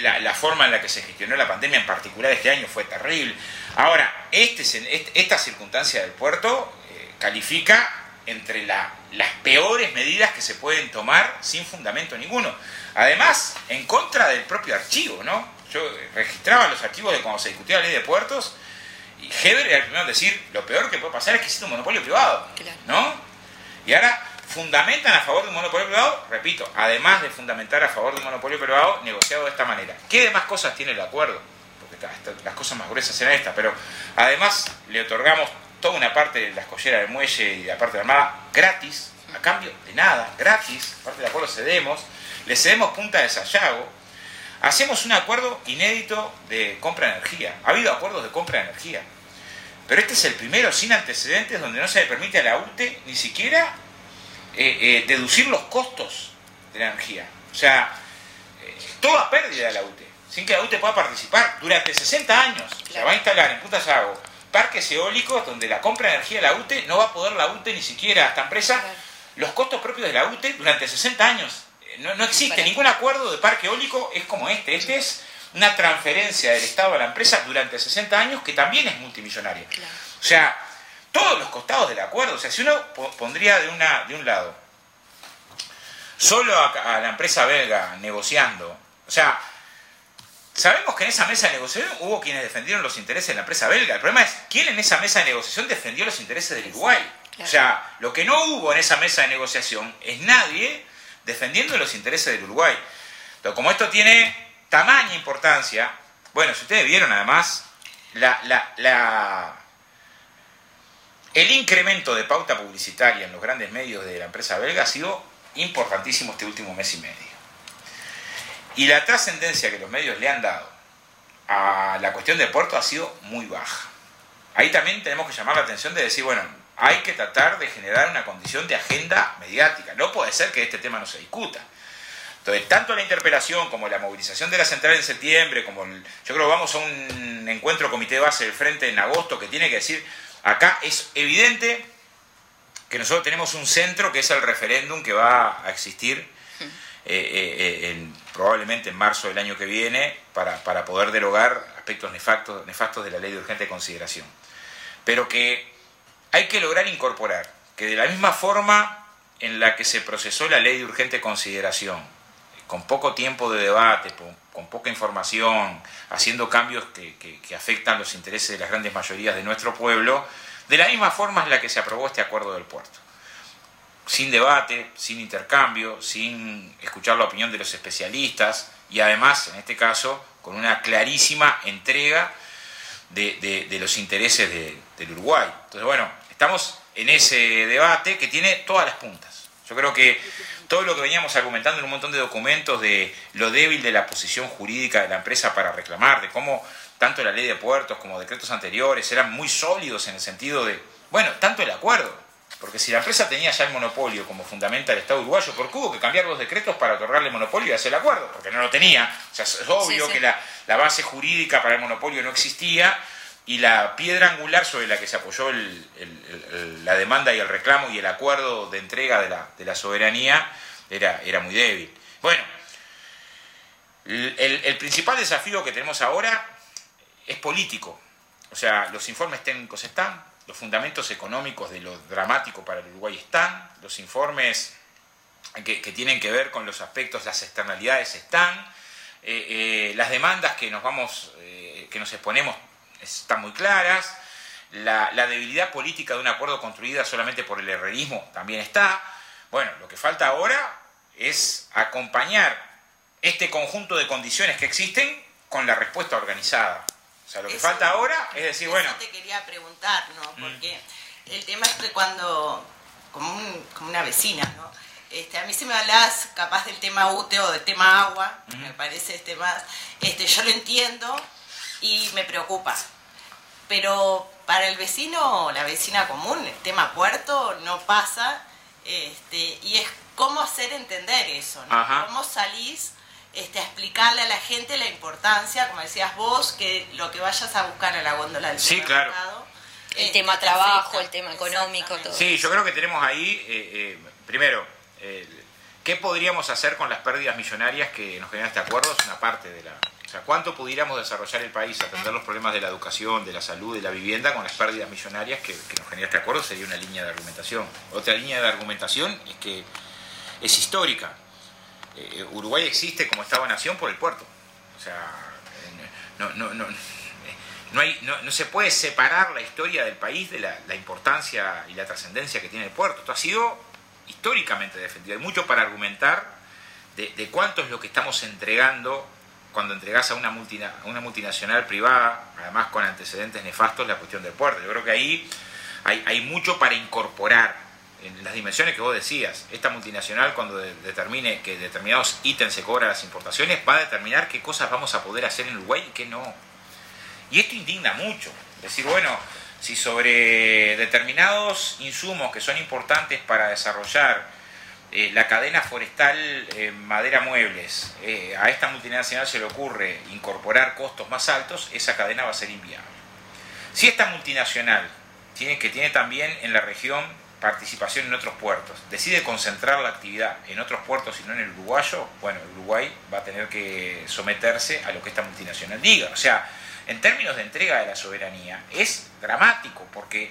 la, la forma en la que se gestionó la pandemia en particular este año fue terrible. Ahora, este, este- esta circunstancia del puerto eh, califica entre la- las peores medidas que se pueden tomar sin fundamento ninguno. Además, en contra del propio archivo, ¿no? Yo registraba los archivos de cuando se discutía la ley de puertos y Heber era el primero en decir, lo peor que puede pasar es que existe un monopolio privado. ¿no? Y ahora fundamentan a favor de un monopolio privado, repito, además de fundamentar a favor de un monopolio privado negociado de esta manera. ¿Qué demás cosas tiene el acuerdo? Porque las cosas más gruesas eran estas, pero además le otorgamos toda una parte de la escollera del muelle y de la parte de la armada gratis, a cambio de nada, gratis, parte del acuerdo cedemos, le cedemos punta de Sayago, hacemos un acuerdo inédito de compra de energía. Ha habido acuerdos de compra de energía, pero este es el primero sin antecedentes donde no se le permite a la UTE ni siquiera eh, eh, deducir los costos de la energía. O sea, eh, toda pérdida de la UTE, sin que la UTE pueda participar durante 60 años. Se va a instalar en Punta Sago parques eólicos donde la compra de energía de la UTE no va a poder la UTE ni siquiera esta empresa los costos propios de la UTE durante 60 años. No, no existe ningún acuerdo de parque eólico es como este. Este es una transferencia del Estado a la empresa durante 60 años que también es multimillonaria. O sea, todos los costados del acuerdo, o sea, si uno po- pondría de, una, de un lado solo a, a la empresa belga negociando, o sea, sabemos que en esa mesa de negociación hubo quienes defendieron los intereses de la empresa belga. El problema es quién en esa mesa de negociación defendió los intereses del Uruguay. Claro. O sea, lo que no hubo en esa mesa de negociación es nadie defendiendo los intereses del Uruguay. Pero como esto tiene tamaña importancia, bueno, si ustedes vieron además la, la, la, el incremento de pauta publicitaria en los grandes medios de la empresa belga ha sido importantísimo este último mes y medio. Y la trascendencia que los medios le han dado a la cuestión del puerto ha sido muy baja. Ahí también tenemos que llamar la atención de decir, bueno, hay que tratar de generar una condición de agenda mediática. No puede ser que este tema no se discuta. Entonces, tanto la interpelación como la movilización de la central en septiembre, como el, yo creo que vamos a un encuentro comité base del frente en agosto que tiene que decir, acá es evidente que nosotros tenemos un centro que es el referéndum que va a existir eh, eh, en, probablemente en marzo del año que viene para, para poder derogar aspectos nefastos, nefastos de la ley de urgente consideración. Pero que hay que lograr incorporar que de la misma forma en la que se procesó la ley de urgente consideración, con poco tiempo de debate, con, poca información, haciendo cambios que, afectan los intereses de las grandes mayorías de nuestro pueblo, de la misma forma es la que se aprobó este acuerdo del puerto. Sin debate, sin intercambio, sin escuchar la opinión de los especialistas y además, en este caso, con una clarísima entrega de, los intereses del Uruguay. Entonces, bueno, estamos en ese debate que tiene todas las puntas. Yo creo que todo lo que veníamos argumentando en un montón de documentos de lo débil de la posición jurídica de la empresa para reclamar, de cómo tanto la ley de puertos como decretos anteriores eran muy sólidos en el sentido de, bueno, tanto el acuerdo, porque si la empresa tenía ya el monopolio como fundamenta el Estado uruguayo, ¿por qué hubo que cambiar los decretos para otorgarle monopolio y hacer el acuerdo? Porque no lo tenía. O sea, es obvio que la, la, base jurídica para el monopolio no existía y la piedra angular sobre la que se apoyó la demanda y el reclamo y el acuerdo de entrega de la, soberanía era, era, muy débil. Bueno, el, principal desafío que tenemos ahora es político. O sea, los informes técnicos están, los fundamentos económicos de lo dramático para el Uruguay están, los informes que, tienen que ver con los aspectos, las externalidades están, eh, eh, las demandas que nos vamos, eh, que nos exponemos están muy claras, la, debilidad política de un acuerdo construida solamente por el herrerismo también está. Bueno, lo que falta ahora es acompañar este conjunto de condiciones que existen con la respuesta organizada. O sea, lo que falta ahora es decir, bueno... te quería preguntar, ¿no? Mm. Porque el tema es que cuando, como, una vecina, ¿no? Este, a mí si me hablas capaz del tema UTE o del tema agua, me parece este más, este, yo lo entiendo y me preocupa. Pero para el vecino, la vecina común, el tema puerto no pasa, este, y es cómo hacer entender eso, ¿no? Cómo salís este, a explicarle a la gente la importancia, como decías vos, que lo que vayas a buscar a la góndola del sí, claro. el este, tema trabajo, el tema económico, todo. Sí, yo creo que tenemos ahí, eh, eh, primero, ¿qué podríamos hacer con las pérdidas millonarias que nos genera este acuerdo? Es una parte de la, o sea, ¿cuánto pudiéramos desarrollar el país, atender los problemas de la educación, de la salud, de la vivienda con las pérdidas millonarias que, nos genera este acuerdo? Sería una línea de argumentación. Otra línea de argumentación es que es histórica. Eh, Uruguay existe como Estado-nación por el puerto. O sea, no, no, no, no, se puede separar la historia del país de la, importancia y la trascendencia que tiene el puerto. Esto ha sido históricamente defendido. Hay mucho para argumentar de cuánto es lo que estamos entregando cuando entregas a una, una multinacional privada, además con antecedentes nefastos, la cuestión del puerto. Yo creo que ahí hay, mucho para incorporar en las dimensiones que vos decías. Esta multinacional cuando determine que determinados ítems se cobran las importaciones, va a determinar qué cosas vamos a poder hacer en Uruguay y qué no. Y esto indigna mucho. Decir, bueno, si sobre determinados insumos que son importantes para desarrollar eh, la cadena forestal eh, madera muebles, eh, a esta multinacional se le ocurre incorporar costos más altos, esa cadena va a ser inviable. Si esta multinacional, tiene, que tiene también en la región participación en otros puertos, decide concentrar la actividad en otros puertos y no en el uruguayo, bueno, el Uruguay va a tener que someterse a lo que esta multinacional diga. O sea, en términos de entrega de la soberanía, es dramático porque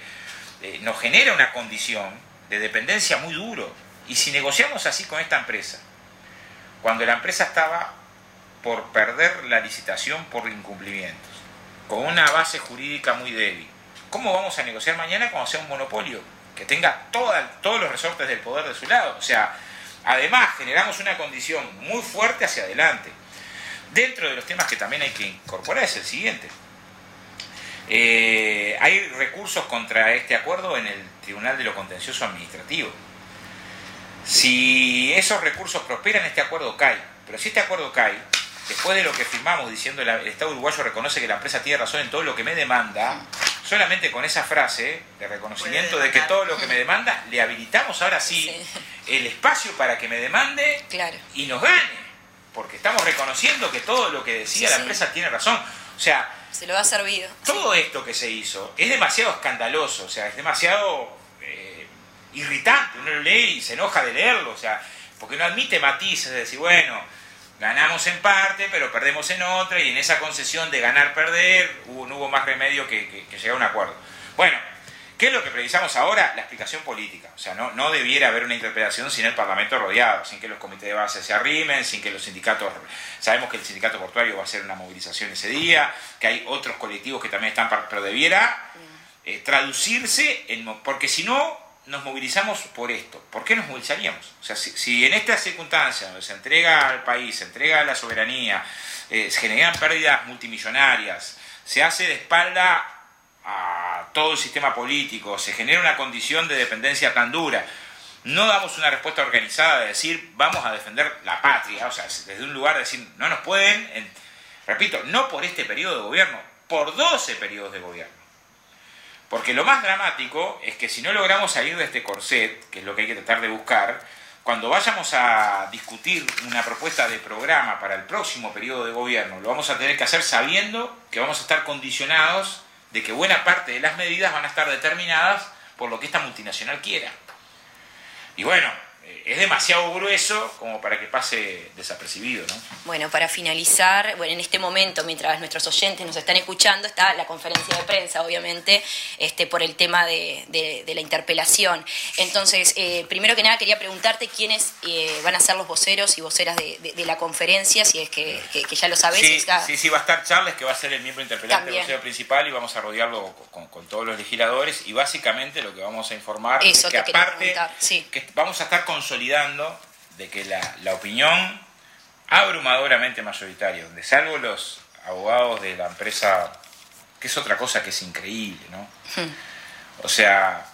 nos genera una condición de dependencia muy duro y si negociamos así con esta empresa, cuando la empresa estaba por perder la licitación por incumplimientos, con una base jurídica muy débil, ¿cómo vamos a negociar mañana cuando sea un monopolio? Que tenga todos los resortes del poder de su lado. O sea, además generamos una condición muy fuerte hacia adelante. Dentro de los temas que también hay que incorporar es el siguiente. Eh, hay recursos contra este acuerdo en el Tribunal de lo Contencioso Administrativo. Si esos recursos prosperan, este acuerdo cae. Pero si este acuerdo cae, después de lo que firmamos diciendo el Estado uruguayo reconoce que la empresa tiene razón en todo lo que me demanda, solamente con esa frase de reconocimiento de que todo lo que me demanda, le habilitamos ahora sí, el espacio para que me demande y nos gane. Porque estamos reconociendo que todo lo que decía la empresa tiene razón. O sea, se lo ha servido. Todo esto que se hizo es demasiado escandaloso, o sea, es demasiado irritante. Uno lo lee y se enoja de leerlo, o sea, porque no admite matices, de decir, bueno, ganamos en parte, pero perdemos en otra, y en esa concesión de ganar-perder no hubo más remedio que, que llegar a un acuerdo. Bueno, ¿Qué es lo que precisamos ahora? La explicación política. O sea, no, no debiera haber una interpretación sin el Parlamento rodeado, sin que los comités de base se arrimen, sin que los sindicatos... Sabemos que el sindicato portuario va a hacer una movilización ese día, que hay otros colectivos que también están... Pero debiera eh, traducirse, en, porque si no, nos movilizamos por esto. ¿Por qué nos movilizaríamos? O sea, si, en esta circunstancia donde se entrega al país, se entrega la soberanía, eh, se generan pérdidas multimillonarias, se hace de espalda a todo el sistema político, se genera una condición de dependencia tan dura, no damos una respuesta organizada de decir vamos a defender la patria, o sea, desde un lugar de decir no nos pueden, repito, no por este periodo de gobierno, por 12 periodos de gobierno. Porque lo más dramático es que si no logramos salir de este corset, que es lo que hay que tratar de buscar, cuando vayamos a discutir una propuesta de programa para el próximo periodo de gobierno, lo vamos a tener que hacer sabiendo que vamos a estar condicionados de que buena parte de las medidas van a estar determinadas por lo que esta multinacional quiera. Y bueno, es demasiado grueso como para que pase desapercibido, ¿no? Bueno, para finalizar, bueno, en este momento, mientras nuestros oyentes nos están escuchando, está la conferencia de prensa, obviamente, este, por el tema de, la interpelación. Entonces, eh, primero que nada, quería preguntarte quiénes eh, van a ser los voceros y voceras de, la conferencia, si es que, ya lo sabés. Sí, sí, sí, va a estar Charles, que va a ser el miembro interpelante del vocero principal, y vamos a rodearlo con, todos los legisladores, y básicamente lo que vamos a informar es que aparte, que vamos a estar consolidando consolidando de que la, opinión abrumadoramente mayoritaria, donde salvo los abogados de la empresa, que es otra cosa que es increíble, ¿no? Hmm. O sea,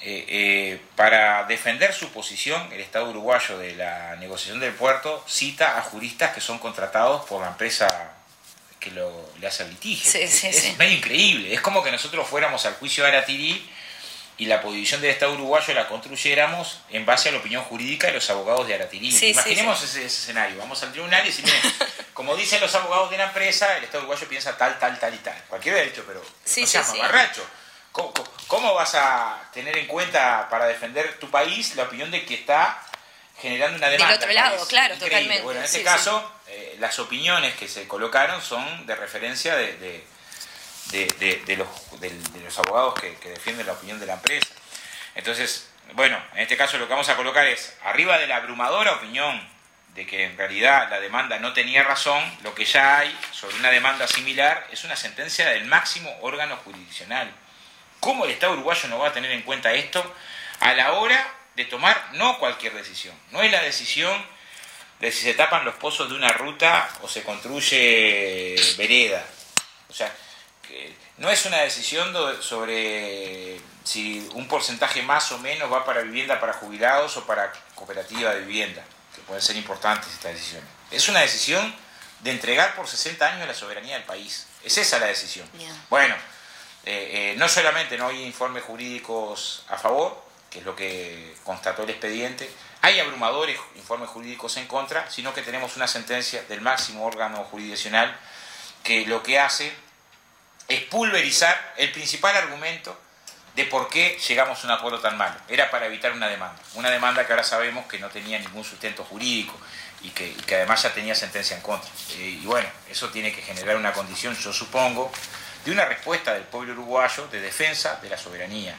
eh, eh, para defender su posición, el Estado uruguayo de la negociación del puerto cita a juristas que son contratados por la empresa que lo, le hace el litigio. es medio increíble. Es como que nosotros fuéramos al juicio de Aratirí y la posición del Estado uruguayo la construyéramos en base a la opinión jurídica de los abogados de Aratirí. Imaginemos Ese, escenario, vamos al tribunal y decimos, como dicen los abogados de la empresa, el Estado uruguayo piensa tal, tal, tal y tal. Cualquier derecho, pero no seas barracho. ¿Cómo, vas a tener en cuenta para defender tu país la opinión de que está generando una demanda? Del otro lado, claro, totalmente. Bueno, en este caso, eh, las opiniones que se colocaron son de referencia de de, los, los, abogados que, defienden la opinión de la empresa. Entonces, bueno, en este caso lo que vamos a colocar es, arriba de la abrumadora opinión de que en realidad la demanda no tenía razón, lo que ya hay sobre una demanda similar es una sentencia del máximo órgano jurisdiccional. ¿Cómo el Estado uruguayo no va a tener en cuenta esto a la hora de tomar no cualquier decisión? No es la decisión de si se tapan los pozos de una ruta o se construye vereda. O sea, no es una decisión sobre si un porcentaje más o menos va para vivienda para jubilados o para cooperativa de vivienda, que pueden ser importantes estas decisiones. Es una decisión de entregar por 60 años la soberanía del país. Es esa la decisión. Bueno, eh, eh, no solamente no hay informes jurídicos a favor, que es lo que constató el expediente, hay abrumadores informes jurídicos en contra, sino que tenemos una sentencia del máximo órgano jurisdiccional que lo que hace es pulverizar el principal argumento de por qué llegamos a un acuerdo tan malo. Era para evitar una demanda. Una demanda que ahora sabemos que no tenía ningún sustento jurídico y que, además ya tenía sentencia en contra. Eh, y bueno, eso tiene que generar una condición, yo supongo, de una respuesta del pueblo uruguayo de defensa de la soberanía.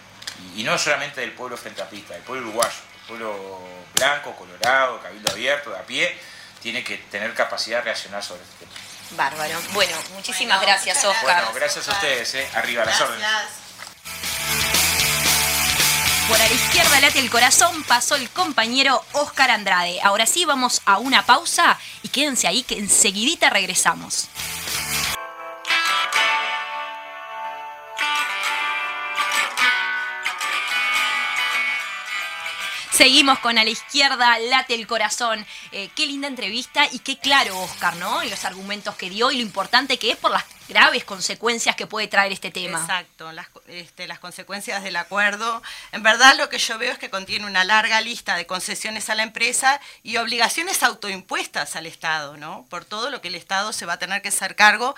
Y, no solamente del pueblo frente a pista, del pueblo uruguayo. El pueblo blanco, colorado, cabildo abierto, de a pie, tiene que tener capacidad de reaccionar sobre este tema. Bárbaro. Bueno, muchísimas gracias, Oscar. Bueno, gracias a ustedes, ¿eh? Arriba las órdenes. Por a la izquierda late el corazón, pasó el compañero Oscar Andrade. Ahora sí, vamos a una pausa y quédense ahí que enseguidita regresamos. Seguimos con a la izquierda, late el corazón. Eh, qué linda entrevista y qué claro, Oscar, ¿no? En los argumentos que dio y lo importante que es por las graves consecuencias que puede traer este tema. Exacto, este, las consecuencias del acuerdo. En verdad lo que yo veo es que contiene una larga lista de concesiones a la empresa y obligaciones autoimpuestas al Estado, ¿no? Por todo lo que el Estado se va a tener que hacer cargo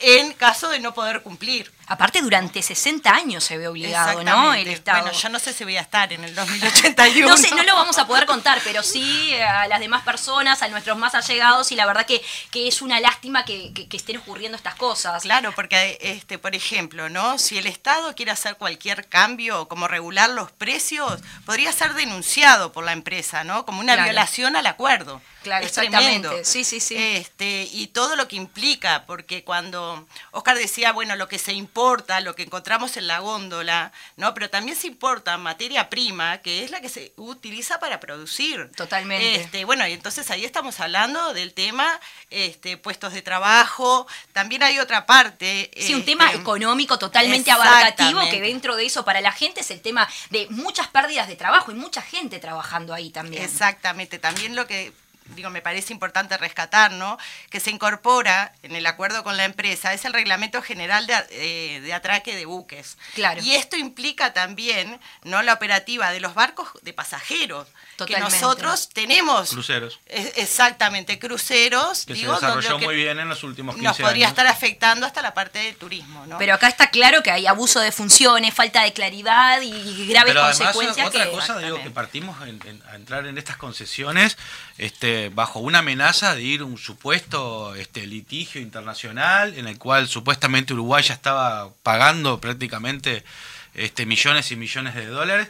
en caso de no poder cumplir. Aparte, durante 60 años se ve obligado, ¿no? El Estado. Bueno, yo no sé si voy a estar en el 2081. no sé, no lo vamos a poder contar, pero sí a las demás personas, a nuestros más allegados, y la verdad que, que es una lástima que, que, estén ocurriendo estas cosas. Claro, porque, este, por ejemplo, ¿no? Si el Estado quiere hacer cualquier cambio, como regular los precios, podría ser denunciado por la empresa, ¿no? Como una violación al acuerdo. Claro, exactamente. Sí, sí, sí. Este, y todo lo que implica, porque cuando Oscar decía, bueno, lo que se importa, lo que encontramos en la góndola, ¿no? Pero también se importa materia prima, que es la que se utiliza para producir. Totalmente. Este, bueno, y entonces ahí estamos hablando del tema este, puestos de trabajo. También hay otra parte. Sí, un tema este, económico totalmente abarcativo, que dentro de eso para la gente es el tema de muchas pérdidas de trabajo y mucha gente trabajando ahí también. Exactamente. También lo que digo, me parece importante rescatar, ¿no? Que se incorpora en el acuerdo con la empresa, es el reglamento general de, eh, atraque de buques. Claro. Y esto implica también, ¿no? La operativa de los barcos de pasajeros. Totalmente. Que nosotros tenemos. Cruceros. exactamente, cruceros. Que se desarrolló muy bien en los últimos 15 años. Nos podría estar afectando hasta la parte del turismo, ¿no? Pero acá está claro que hay abuso de funciones, falta de claridad y graves Pero consecuencias. Otra cosa, digo, que partimos a entrar en estas concesiones este, bajo una amenaza de ir a un supuesto este, litigio internacional en el cual supuestamente Uruguay ya estaba pagando prácticamente este, millones y millones de dólares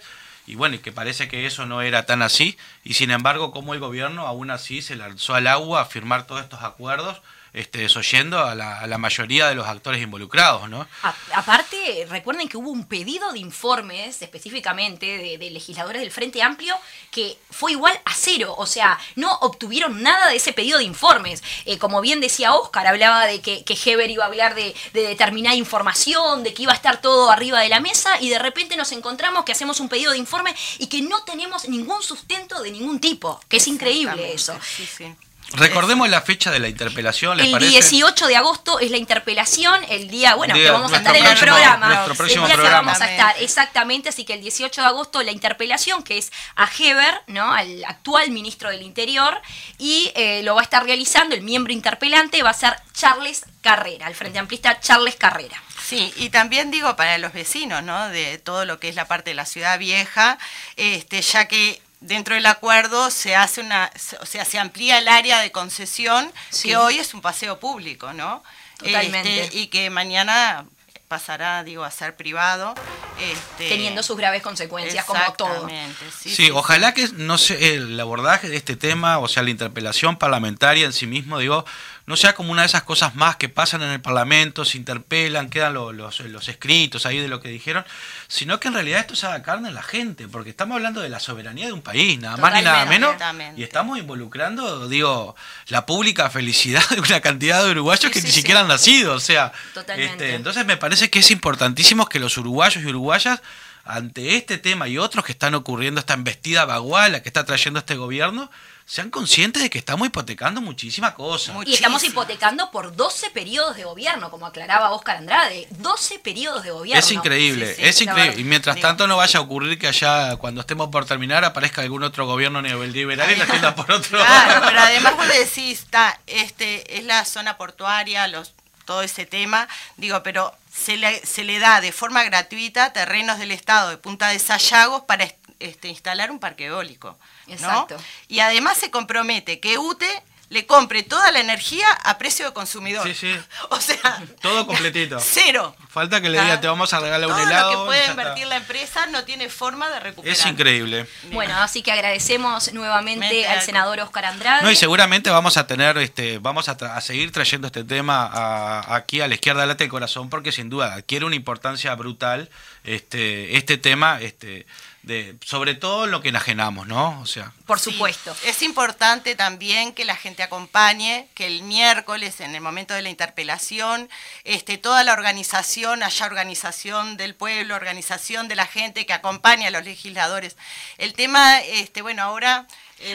y bueno, y que parece que eso no era tan así, y sin embargo, como el gobierno aún así se lanzó al agua a firmar todos estos acuerdos este, desoyendo a la, a la, mayoría de los actores involucrados, ¿no? aparte, recuerden que hubo un pedido de informes específicamente de, legisladores del Frente Amplio que fue igual a cero, o sea, no obtuvieron nada de ese pedido de informes. Eh, como bien decía Oscar, hablaba de que, que Heber iba a hablar de, de, determinada información, de que iba a estar todo arriba de la mesa y de repente nos encontramos que hacemos un pedido de informe y que no tenemos ningún sustento de ningún tipo, que es increíble eso. Sí, sí. Recordemos la fecha de la interpelación, el 18 de agosto es la interpelación, el día, bueno, que vamos a estar en el programa. Nuestro próximo el día programa. que vamos a estar, exactamente, así que el 18 de agosto la interpelación, que es a Heber, ¿no? al actual ministro del Interior, y eh, lo va a estar realizando, el miembro interpelante va a ser Charles Carrera, el Frente Amplista Charles Carrera. Sí, y también digo para los vecinos, ¿no? De todo lo que es la parte de la ciudad vieja, este, ya que dentro del acuerdo se hace una, o sea, se amplía el área de concesión, que hoy es un paseo público, ¿no? Totalmente. Este, y que mañana pasará, digo, a ser privado. Este, Teniendo sus graves consecuencias, como todo. Sí, sí, ojalá que no sé, el abordaje de este tema, o sea, la interpelación parlamentaria en sí mismo, digo, no sea como una de esas cosas más que pasan en el Parlamento, se interpelan, quedan los, los, escritos ahí de lo que dijeron, sino que en realidad esto se haga carne en la gente, porque estamos hablando de la soberanía de un país, nada más ni nada menos, y estamos involucrando, digo, la pública felicidad de una cantidad de uruguayos que ni siquiera han nacido, o sea, este, entonces me parece que es importantísimo que los uruguayos y uruguayas ante este tema y otros que están ocurriendo, esta embestida baguala que está trayendo este gobierno, sean conscientes de que estamos hipotecando muchísimas cosas. Y estamos hipotecando por 12 periodos de gobierno, como aclaraba Oscar Andrade. 12 periodos de gobierno. Es increíble, es increíble. Y mientras tanto no vaya a ocurrir que allá, cuando estemos por terminar, aparezca algún otro gobierno neoliberal y la tienda por otro. Claro, pero además vos decís, está, este, es la zona portuaria, los todo ese tema, digo, pero se le, se le da de forma gratuita terrenos del Estado de Punta de Sayagos para este, instalar un parque eólico. Exacto. Y además se compromete que UTE le compre toda la energía a precio de consumidor. Sí, sí. O sea, todo completito. Cero. Falta que le diga, te vamos a regalar un helado. Lo que puede invertir la empresa no tiene forma de recuperar. Es increíble. Bueno, así que agradecemos nuevamente al senador Oscar Andrade. No, y seguramente vamos a tener, este, vamos a, seguir trayendo este tema aquí a la izquierda del del corazón, porque sin duda adquiere una importancia brutal este, este tema. Este, de, sobre todo lo que enajenamos, ¿no? O sea, Por Sí, supuesto. Es importante también que la gente acompañe, que el miércoles, en el momento de la interpelación, este, toda la organización, haya organización del pueblo, organización de la gente que acompañe a los legisladores. El tema, este, bueno, ahora...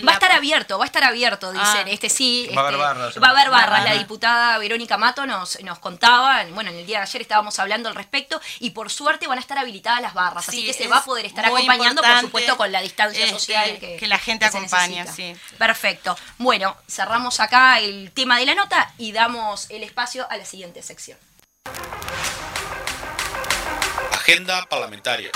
Va a estar abierto, va a estar abierto, dicen. Ah. Este sí. Va a haber este, barras. Va a haber barras. La diputada Verónica Mato nos, nos contaba, bueno, en el día de ayer estábamos hablando al respecto, y por suerte van a estar habilitadas las barras. así Sí, que se va a poder estar acompañando, por supuesto, con la distancia este, social que, que la gente acompañe, necesita. sí. Perfecto. Bueno, cerramos acá el tema de la nota y damos el espacio a la siguiente sección. agenda parlamentaria.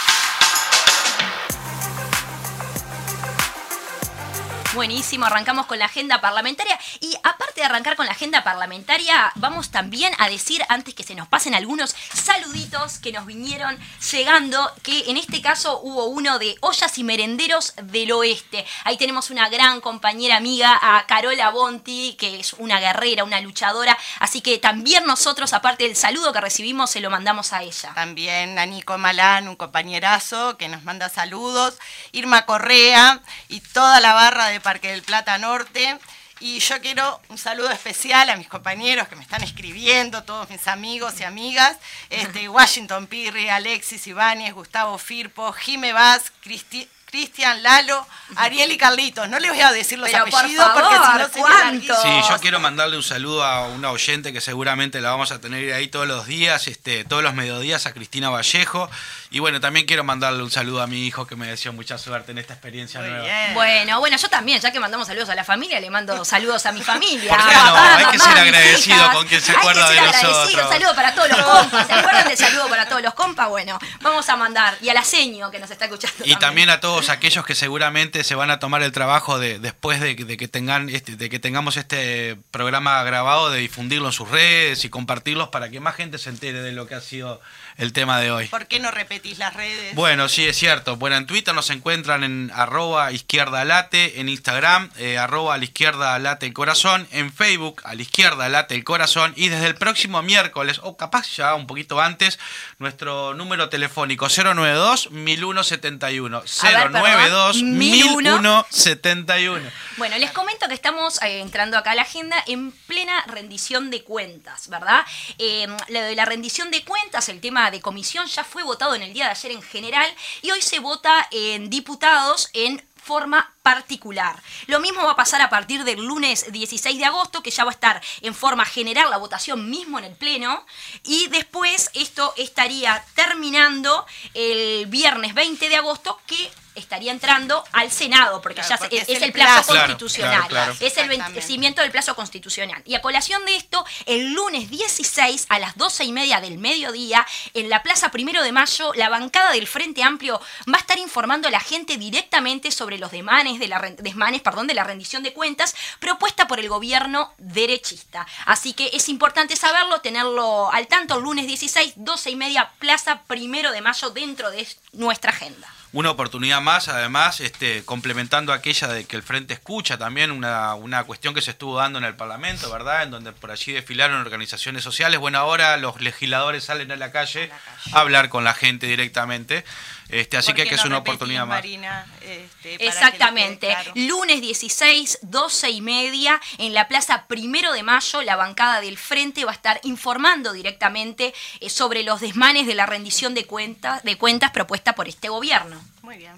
Buenísimo, arrancamos con la agenda parlamentaria y aparte de arrancar con la agenda parlamentaria, vamos también a decir, antes que se nos pasen algunos saluditos que nos vinieron llegando, que en este caso hubo uno de Ollas y Merenderos del Oeste. Ahí tenemos una gran compañera amiga, a Carola Bonti, que es una guerrera, una luchadora, así que también nosotros, aparte del saludo que recibimos, se lo mandamos a ella. También a Nico Malán, un compañerazo que nos manda saludos. Irma Correa y toda la barra de Parque del Plata Norte. Y yo quiero un saludo especial a mis compañeros que me están escribiendo, todos mis amigos y amigas. Este, Washington Pirri, Alexis Ibáñez, Gustavo Firpo, Jime Vaz, Cristi- Cristian Lalo, Ariel y Carlitos. No les voy a decir los Pero por apellidos porque si no ¿cuántos? Sí, yo quiero mandarle un saludo a una oyente que seguramente la vamos a tener ahí todos los días, este, todos los mediodías, a Cristina Vallejo. Y bueno, también quiero mandarle un saludo a mi hijo que me deseó mucha suerte en esta experiencia Muy nueva. bien. Bueno, bueno, yo también, ya que mandamos saludos a la familia, le mando saludos a mi familia. ¿Por qué no? papá, Hay que mamá, ser agradecido hijas. con quien se Hay que acuerda ser de agradecido. nosotros. Un saludo para todos los compas. ¿Se acuerdan del saludo para todos los compas? Bueno, vamos a mandar. Y a la seño que nos está escuchando. Y también a todos aquellos que seguramente se van a tomar el trabajo de después de, que- de que tengan este, de que tengamos este programa grabado de difundirlo en sus redes y compartirlos para que más gente se entere de lo que ha sido el tema de hoy. ¿Por qué no repetís las redes? Bueno, sí, es cierto. Bueno, en Twitter nos encuentran en arroba izquierda late, en Instagram eh, arroba a la izquierda late el corazón, en Facebook a la izquierda late el corazón y desde el próximo miércoles, o capaz ya un poquito antes, nuestro número telefónico 092 1171 A ver, perdón. 092 1171. 1171 Bueno, les comento que estamos eh, entrando acá a la agenda en plena rendición de cuentas, ¿verdad? Eh, lo de la rendición de cuentas, el tema de comisión, ya fue votado en el día de ayer en general y hoy se vota en diputados en forma particular. Lo mismo va a pasar a partir del lunes 16 de agosto, que ya va a estar en forma general la votación mismo en el Pleno, y después esto estaría terminando el viernes 20 de agosto, que estaría entrando al Senado, porque Claro, ya se- porque es, es el el plazo plazo. Claro, constitucional. claro, claro. Es el vencimiento del plazo constitucional. Y a colación de esto, el lunes 16 a las 12 y media del mediodía, en la Plaza Primero de Mayo, la bancada del Frente Amplio va a estar informando a la gente directamente sobre los demanes de la, desmanes perdón, de la rendición de cuentas propuesta por el gobierno derechista. Así que es importante saberlo, tenerlo al tanto el lunes 16, 12 y media, Plaza Primero de Mayo dentro de nuestra agenda. Una oportunidad más, además, este, complementando aquella de que el Frente escucha también una, una cuestión que se estuvo dando en el Parlamento, ¿verdad? En donde por allí desfilaron organizaciones sociales. Bueno, ahora los legisladores salen a la calle a hablar con la gente directamente. Este, así ¿Por que, que es no una oportunidad más. Marina, este, para Exactamente. claro? Lunes 16, 12 y media, en la Plaza Primero de Mayo, la bancada del Frente va a estar informando directamente eh, sobre los desmanes de la rendición de cuentas, de cuentas propuesta por este gobierno. Muy bien.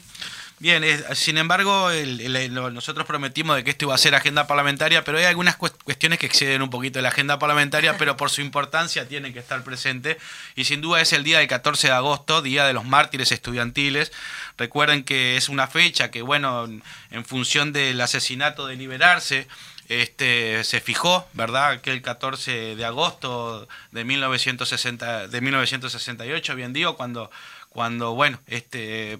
Bien, sin embargo, el- nosotros prometimos de que esto iba a ser agenda parlamentaria, pero hay algunas cues- cuestiones que exceden un poquito de la agenda parlamentaria, pero por su importancia tienen que estar presentes. Y sin duda es el día del 14 de agosto, Día de los Mártires Estudiantiles. Recuerden que es una fecha que, bueno, en, en función del asesinato de Liberarse, este, se fijó, ¿verdad? Que el 14 de agosto de 1960, de 1968, bien digo, cuando, cuando bueno, este,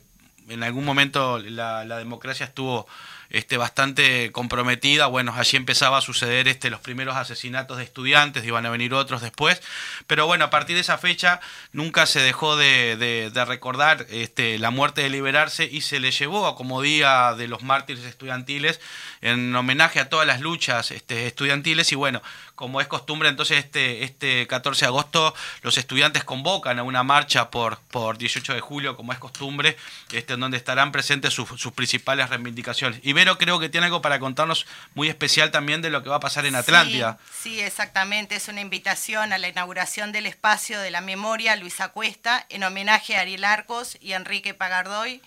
en algún momento la, democracia estuvo este, bastante comprometida. Bueno, allí empezaba a suceder este, los primeros asesinatos de estudiantes, iban a venir otros después. Pero bueno, a partir de esa fecha nunca se dejó de, recordar este, la muerte de Liberarse y se le llevó como Día de los Mártires Estudiantiles en homenaje a todas las luchas este, estudiantiles y bueno, como es costumbre, entonces este, este 14 de agosto los estudiantes convocan a una marcha por, por 18 de julio, como es costumbre, este, en donde estarán presentes sus, principales reivindicaciones. Ibero creo que tiene algo para contarnos muy especial también de lo que va a pasar en Atlántida. Sí, sí, exactamente, es una invitación a la inauguración del espacio de la memoria Luisa Cuesta en homenaje a Ariel Arcos y Enrique Pagardoy.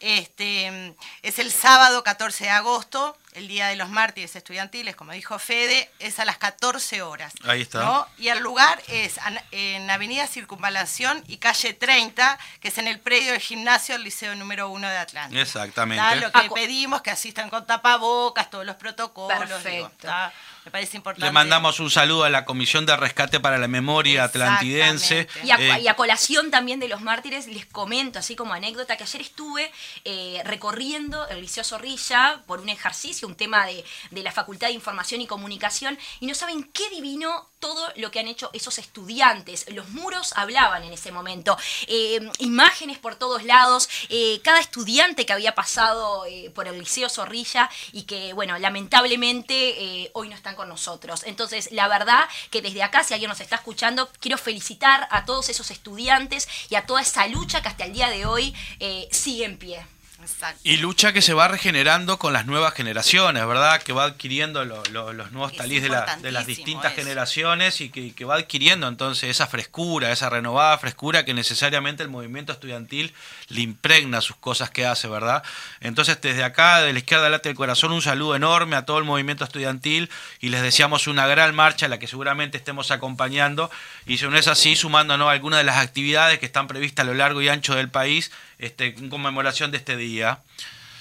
Este, es el sábado 14 de agosto, el Día de los Mártires Estudiantiles, como dijo Fede, es a las 14 horas. Ahí está. Y el lugar es en Avenida Circunvalación y calle 30, que es en el predio del gimnasio del Liceo número 1 de Atlanta. Exactamente. Lo que pedimos que asistan con tapabocas, todos los protocolos. Perfecto. Me parece importante. Le mandamos un saludo a la Comisión de Rescate para la Memoria Atlantidense. Y a, eh, y a, colación también de los mártires, les comento, así como anécdota, que ayer estuve eh, recorriendo el Liceo Zorrilla por un ejercicio, un tema de, de, la Facultad de Información y Comunicación, y no saben qué divino todo lo que han hecho esos estudiantes. Los muros hablaban en ese momento, eh, imágenes por todos lados, cada estudiante que había pasado por el Liceo Zorrilla y que, bueno, lamentablemente hoy no están con nosotros. Entonces, la verdad que desde acá, si alguien nos está escuchando, quiero felicitar a todos esos estudiantes y a toda esa lucha que hasta el día de hoy eh, sigue en pie. Y lucha que se va regenerando con las nuevas generaciones, ¿verdad? Que va adquiriendo los nuevos talíes de, las distintas generaciones y que, va adquiriendo entonces esa frescura, esa renovada frescura que necesariamente el movimiento estudiantil le impregna sus cosas que hace, ¿verdad? Entonces desde acá, de la izquierda late del corazón, un saludo enorme a todo el movimiento estudiantil y les deseamos una gran marcha a la que seguramente estemos acompañando y si no es así, sumándonos a algunas de las actividades que están previstas a lo largo y ancho del país este, en conmemoración de este día.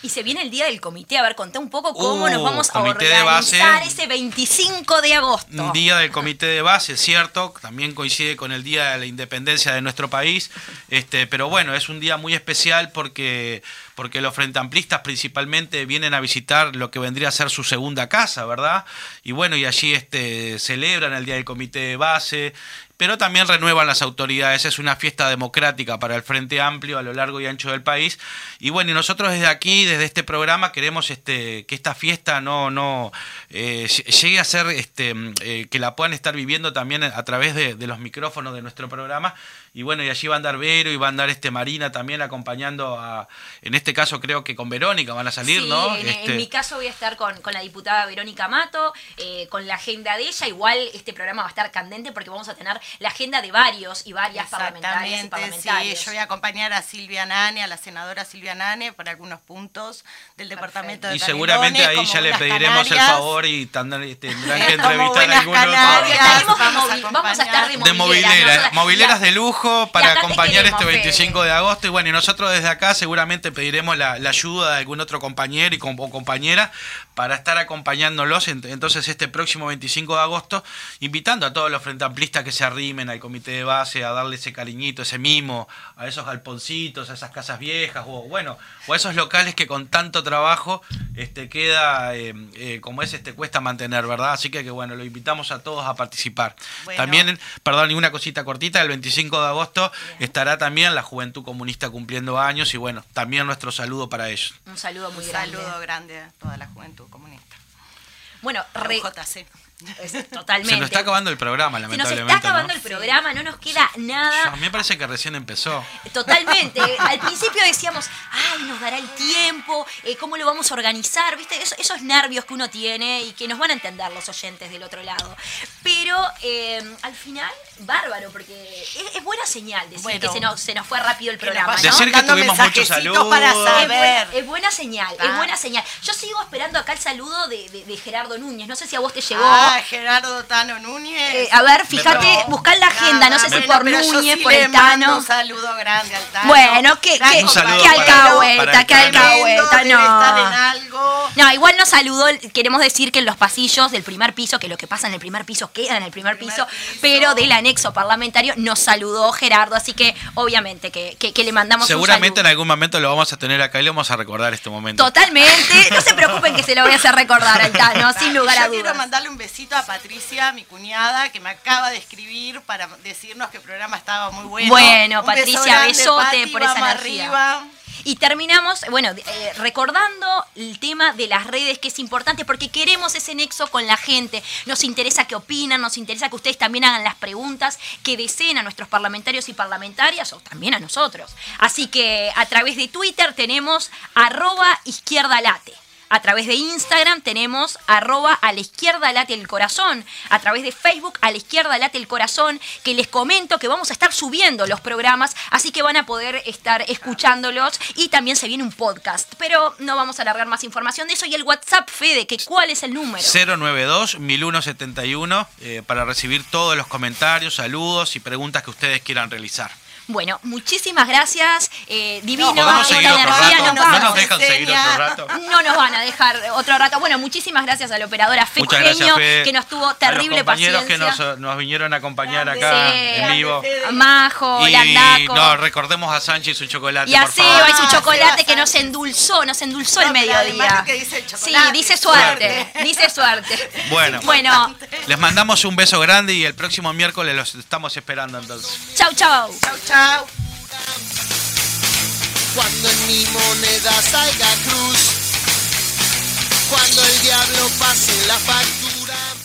Y se viene el día del comité. A ver, conté un poco cómo nos uh, vamos a organizar ese 25 de agosto. Un día del comité de base, cierto. También coincide con el día de la independencia de nuestro país. Este, pero bueno, es un día muy especial porque, porque los frente amplistas principalmente vienen a visitar lo que vendría a ser su segunda casa, ¿verdad? Y bueno, y allí este, celebran el día del comité de base pero también renuevan las autoridades. Es una fiesta democrática para el Frente Amplio a lo largo y ancho del país. Y bueno, y nosotros desde aquí, desde este programa, queremos este, que esta fiesta no, no eh, llegue a ser este, eh, que la puedan estar viviendo también a través de, de los micrófonos de nuestro programa y bueno, y allí va a andar Vero y va a andar este Marina también acompañando a, en este caso creo que con Verónica van a salir, ¿no? En, este... mi caso voy a estar con, la diputada Verónica Mato, eh, con la agenda de ella, igual este programa va a estar candente porque vamos a tener la agenda de varios y varias parlamentarias y parlamentarios. Sí, yo voy a acompañar a Silvia Nane, a la senadora Silvia Nane, por algunos puntos del departamento de Y seguramente ahí ya le pediremos el favor y tendrán, que entrevistar a algunos. Vamos, a estar de, de mobileras, mobileras de lujo para acompañar este 25 de agosto. Y bueno, y nosotros desde acá seguramente pediremos la, ayuda de algún otro compañero y o compañera para estar acompañándolos entonces este próximo 25 de agosto, invitando a todos los frente amplistas que se arrimen al comité de base, a darle ese cariñito, ese mimo, a esos galponcitos, a esas casas viejas, o bueno, o a esos locales que con tanto trabajo este, queda, eh, eh, como es, este, cuesta mantener, ¿verdad? Así que, que bueno, lo invitamos a todos a participar. También, perdón, y una cosita cortita, el 25 de agosto estará también la Juventud Comunista cumpliendo años y bueno, también nuestro saludo para ellos. Un saludo muy grande. Un saludo grande a toda la Juventud Comunista. Bueno, re... JC totalmente. Se nos está acabando el programa, lamentablemente. Se nos está acabando el programa, no nos queda nada. a mí me parece que recién empezó. Totalmente. Al principio decíamos, ay, nos dará el tiempo, eh, cómo lo vamos a organizar, ¿viste? esos nervios que uno tiene y que nos van a entender los oyentes del otro lado. Pero eh, al final, bárbaro, porque es, buena señal decir que se nos, se nos fue rápido el programa. ¿no? Decir que tuvimos muchos saludos. Para saber. Es, buena señal, es buena señal. Yo sigo esperando acá el saludo de, Gerardo Núñez. No sé si a vos te llegó. Ah, a Gerardo Tano Núñez. Eh, a ver, fíjate, No. buscar la agenda, no sé si Bueno, por Núñez, sí por el Tano. Un saludo grande al Tano. Bueno, que, que, que alcahueta, que alcahueta, no. No, igual nos saludó, queremos decir que en los pasillos del primer piso, que lo que pasa en el primer piso queda en el primer, Primer piso, piso. pero del anexo parlamentario nos saludó Gerardo, así que obviamente que, que- que le mandamos Seguramente un en algún momento lo vamos a tener acá y le vamos a recordar este momento. Totalmente, no se preocupen que se lo voy a hacer recordar al Tano, sin lugar Yo a quiero dudas. mandarle un besito a Patricia, mi cuñada, que me acaba de escribir para decirnos que el programa estaba muy bueno. Bueno, Un Patricia, grande, besote Pati, por esa energía. arriba. Y terminamos, bueno, eh, recordando el tema de las redes, que es importante porque queremos ese nexo con la gente. Nos interesa que opinan, nos interesa que ustedes también hagan las preguntas que deseen a nuestros parlamentarios y parlamentarias o también a nosotros. Así que a través de Twitter tenemos arroba izquierda late. A través de Instagram tenemos arroba a la izquierda late el corazón. A través de Facebook a la izquierda late el corazón. Que les comento que vamos a estar subiendo los programas, así que van a poder estar escuchándolos. Y también se viene un podcast. Pero no vamos a alargar más información de eso. Y el WhatsApp, Fede, que ¿cuál es el número? 092-1171 eh, para recibir todos los comentarios, saludos y preguntas que ustedes quieran realizar. Bueno, muchísimas gracias. eh, divino, ¿Podemos esta seguir otro rato? Nos ¿No nos dejan seguir otro rato? No nos van a dejar otro rato. Bueno, muchísimas gracias a la operadora Fe Muchas gracias, Genio, Fe. que nos tuvo A terrible los compañeros paciencia. que nos, nos vinieron a acompañar Grande, acá Sí. en vivo. Majo, Y Landaco. no, recordemos a Sánchez su chocolate, y a. Seba y su chocolate que nos endulzó, nos endulzó el No, mediodía. que dice el sí, dice suerte, suerte. dice suerte. Bueno. Bueno, Les mandamos un beso grande y el próximo miércoles los estamos esperando entonces. chau, chau. Chau, chau. Cuando en mi moneda salga cruz, cuando el diablo pase la factura.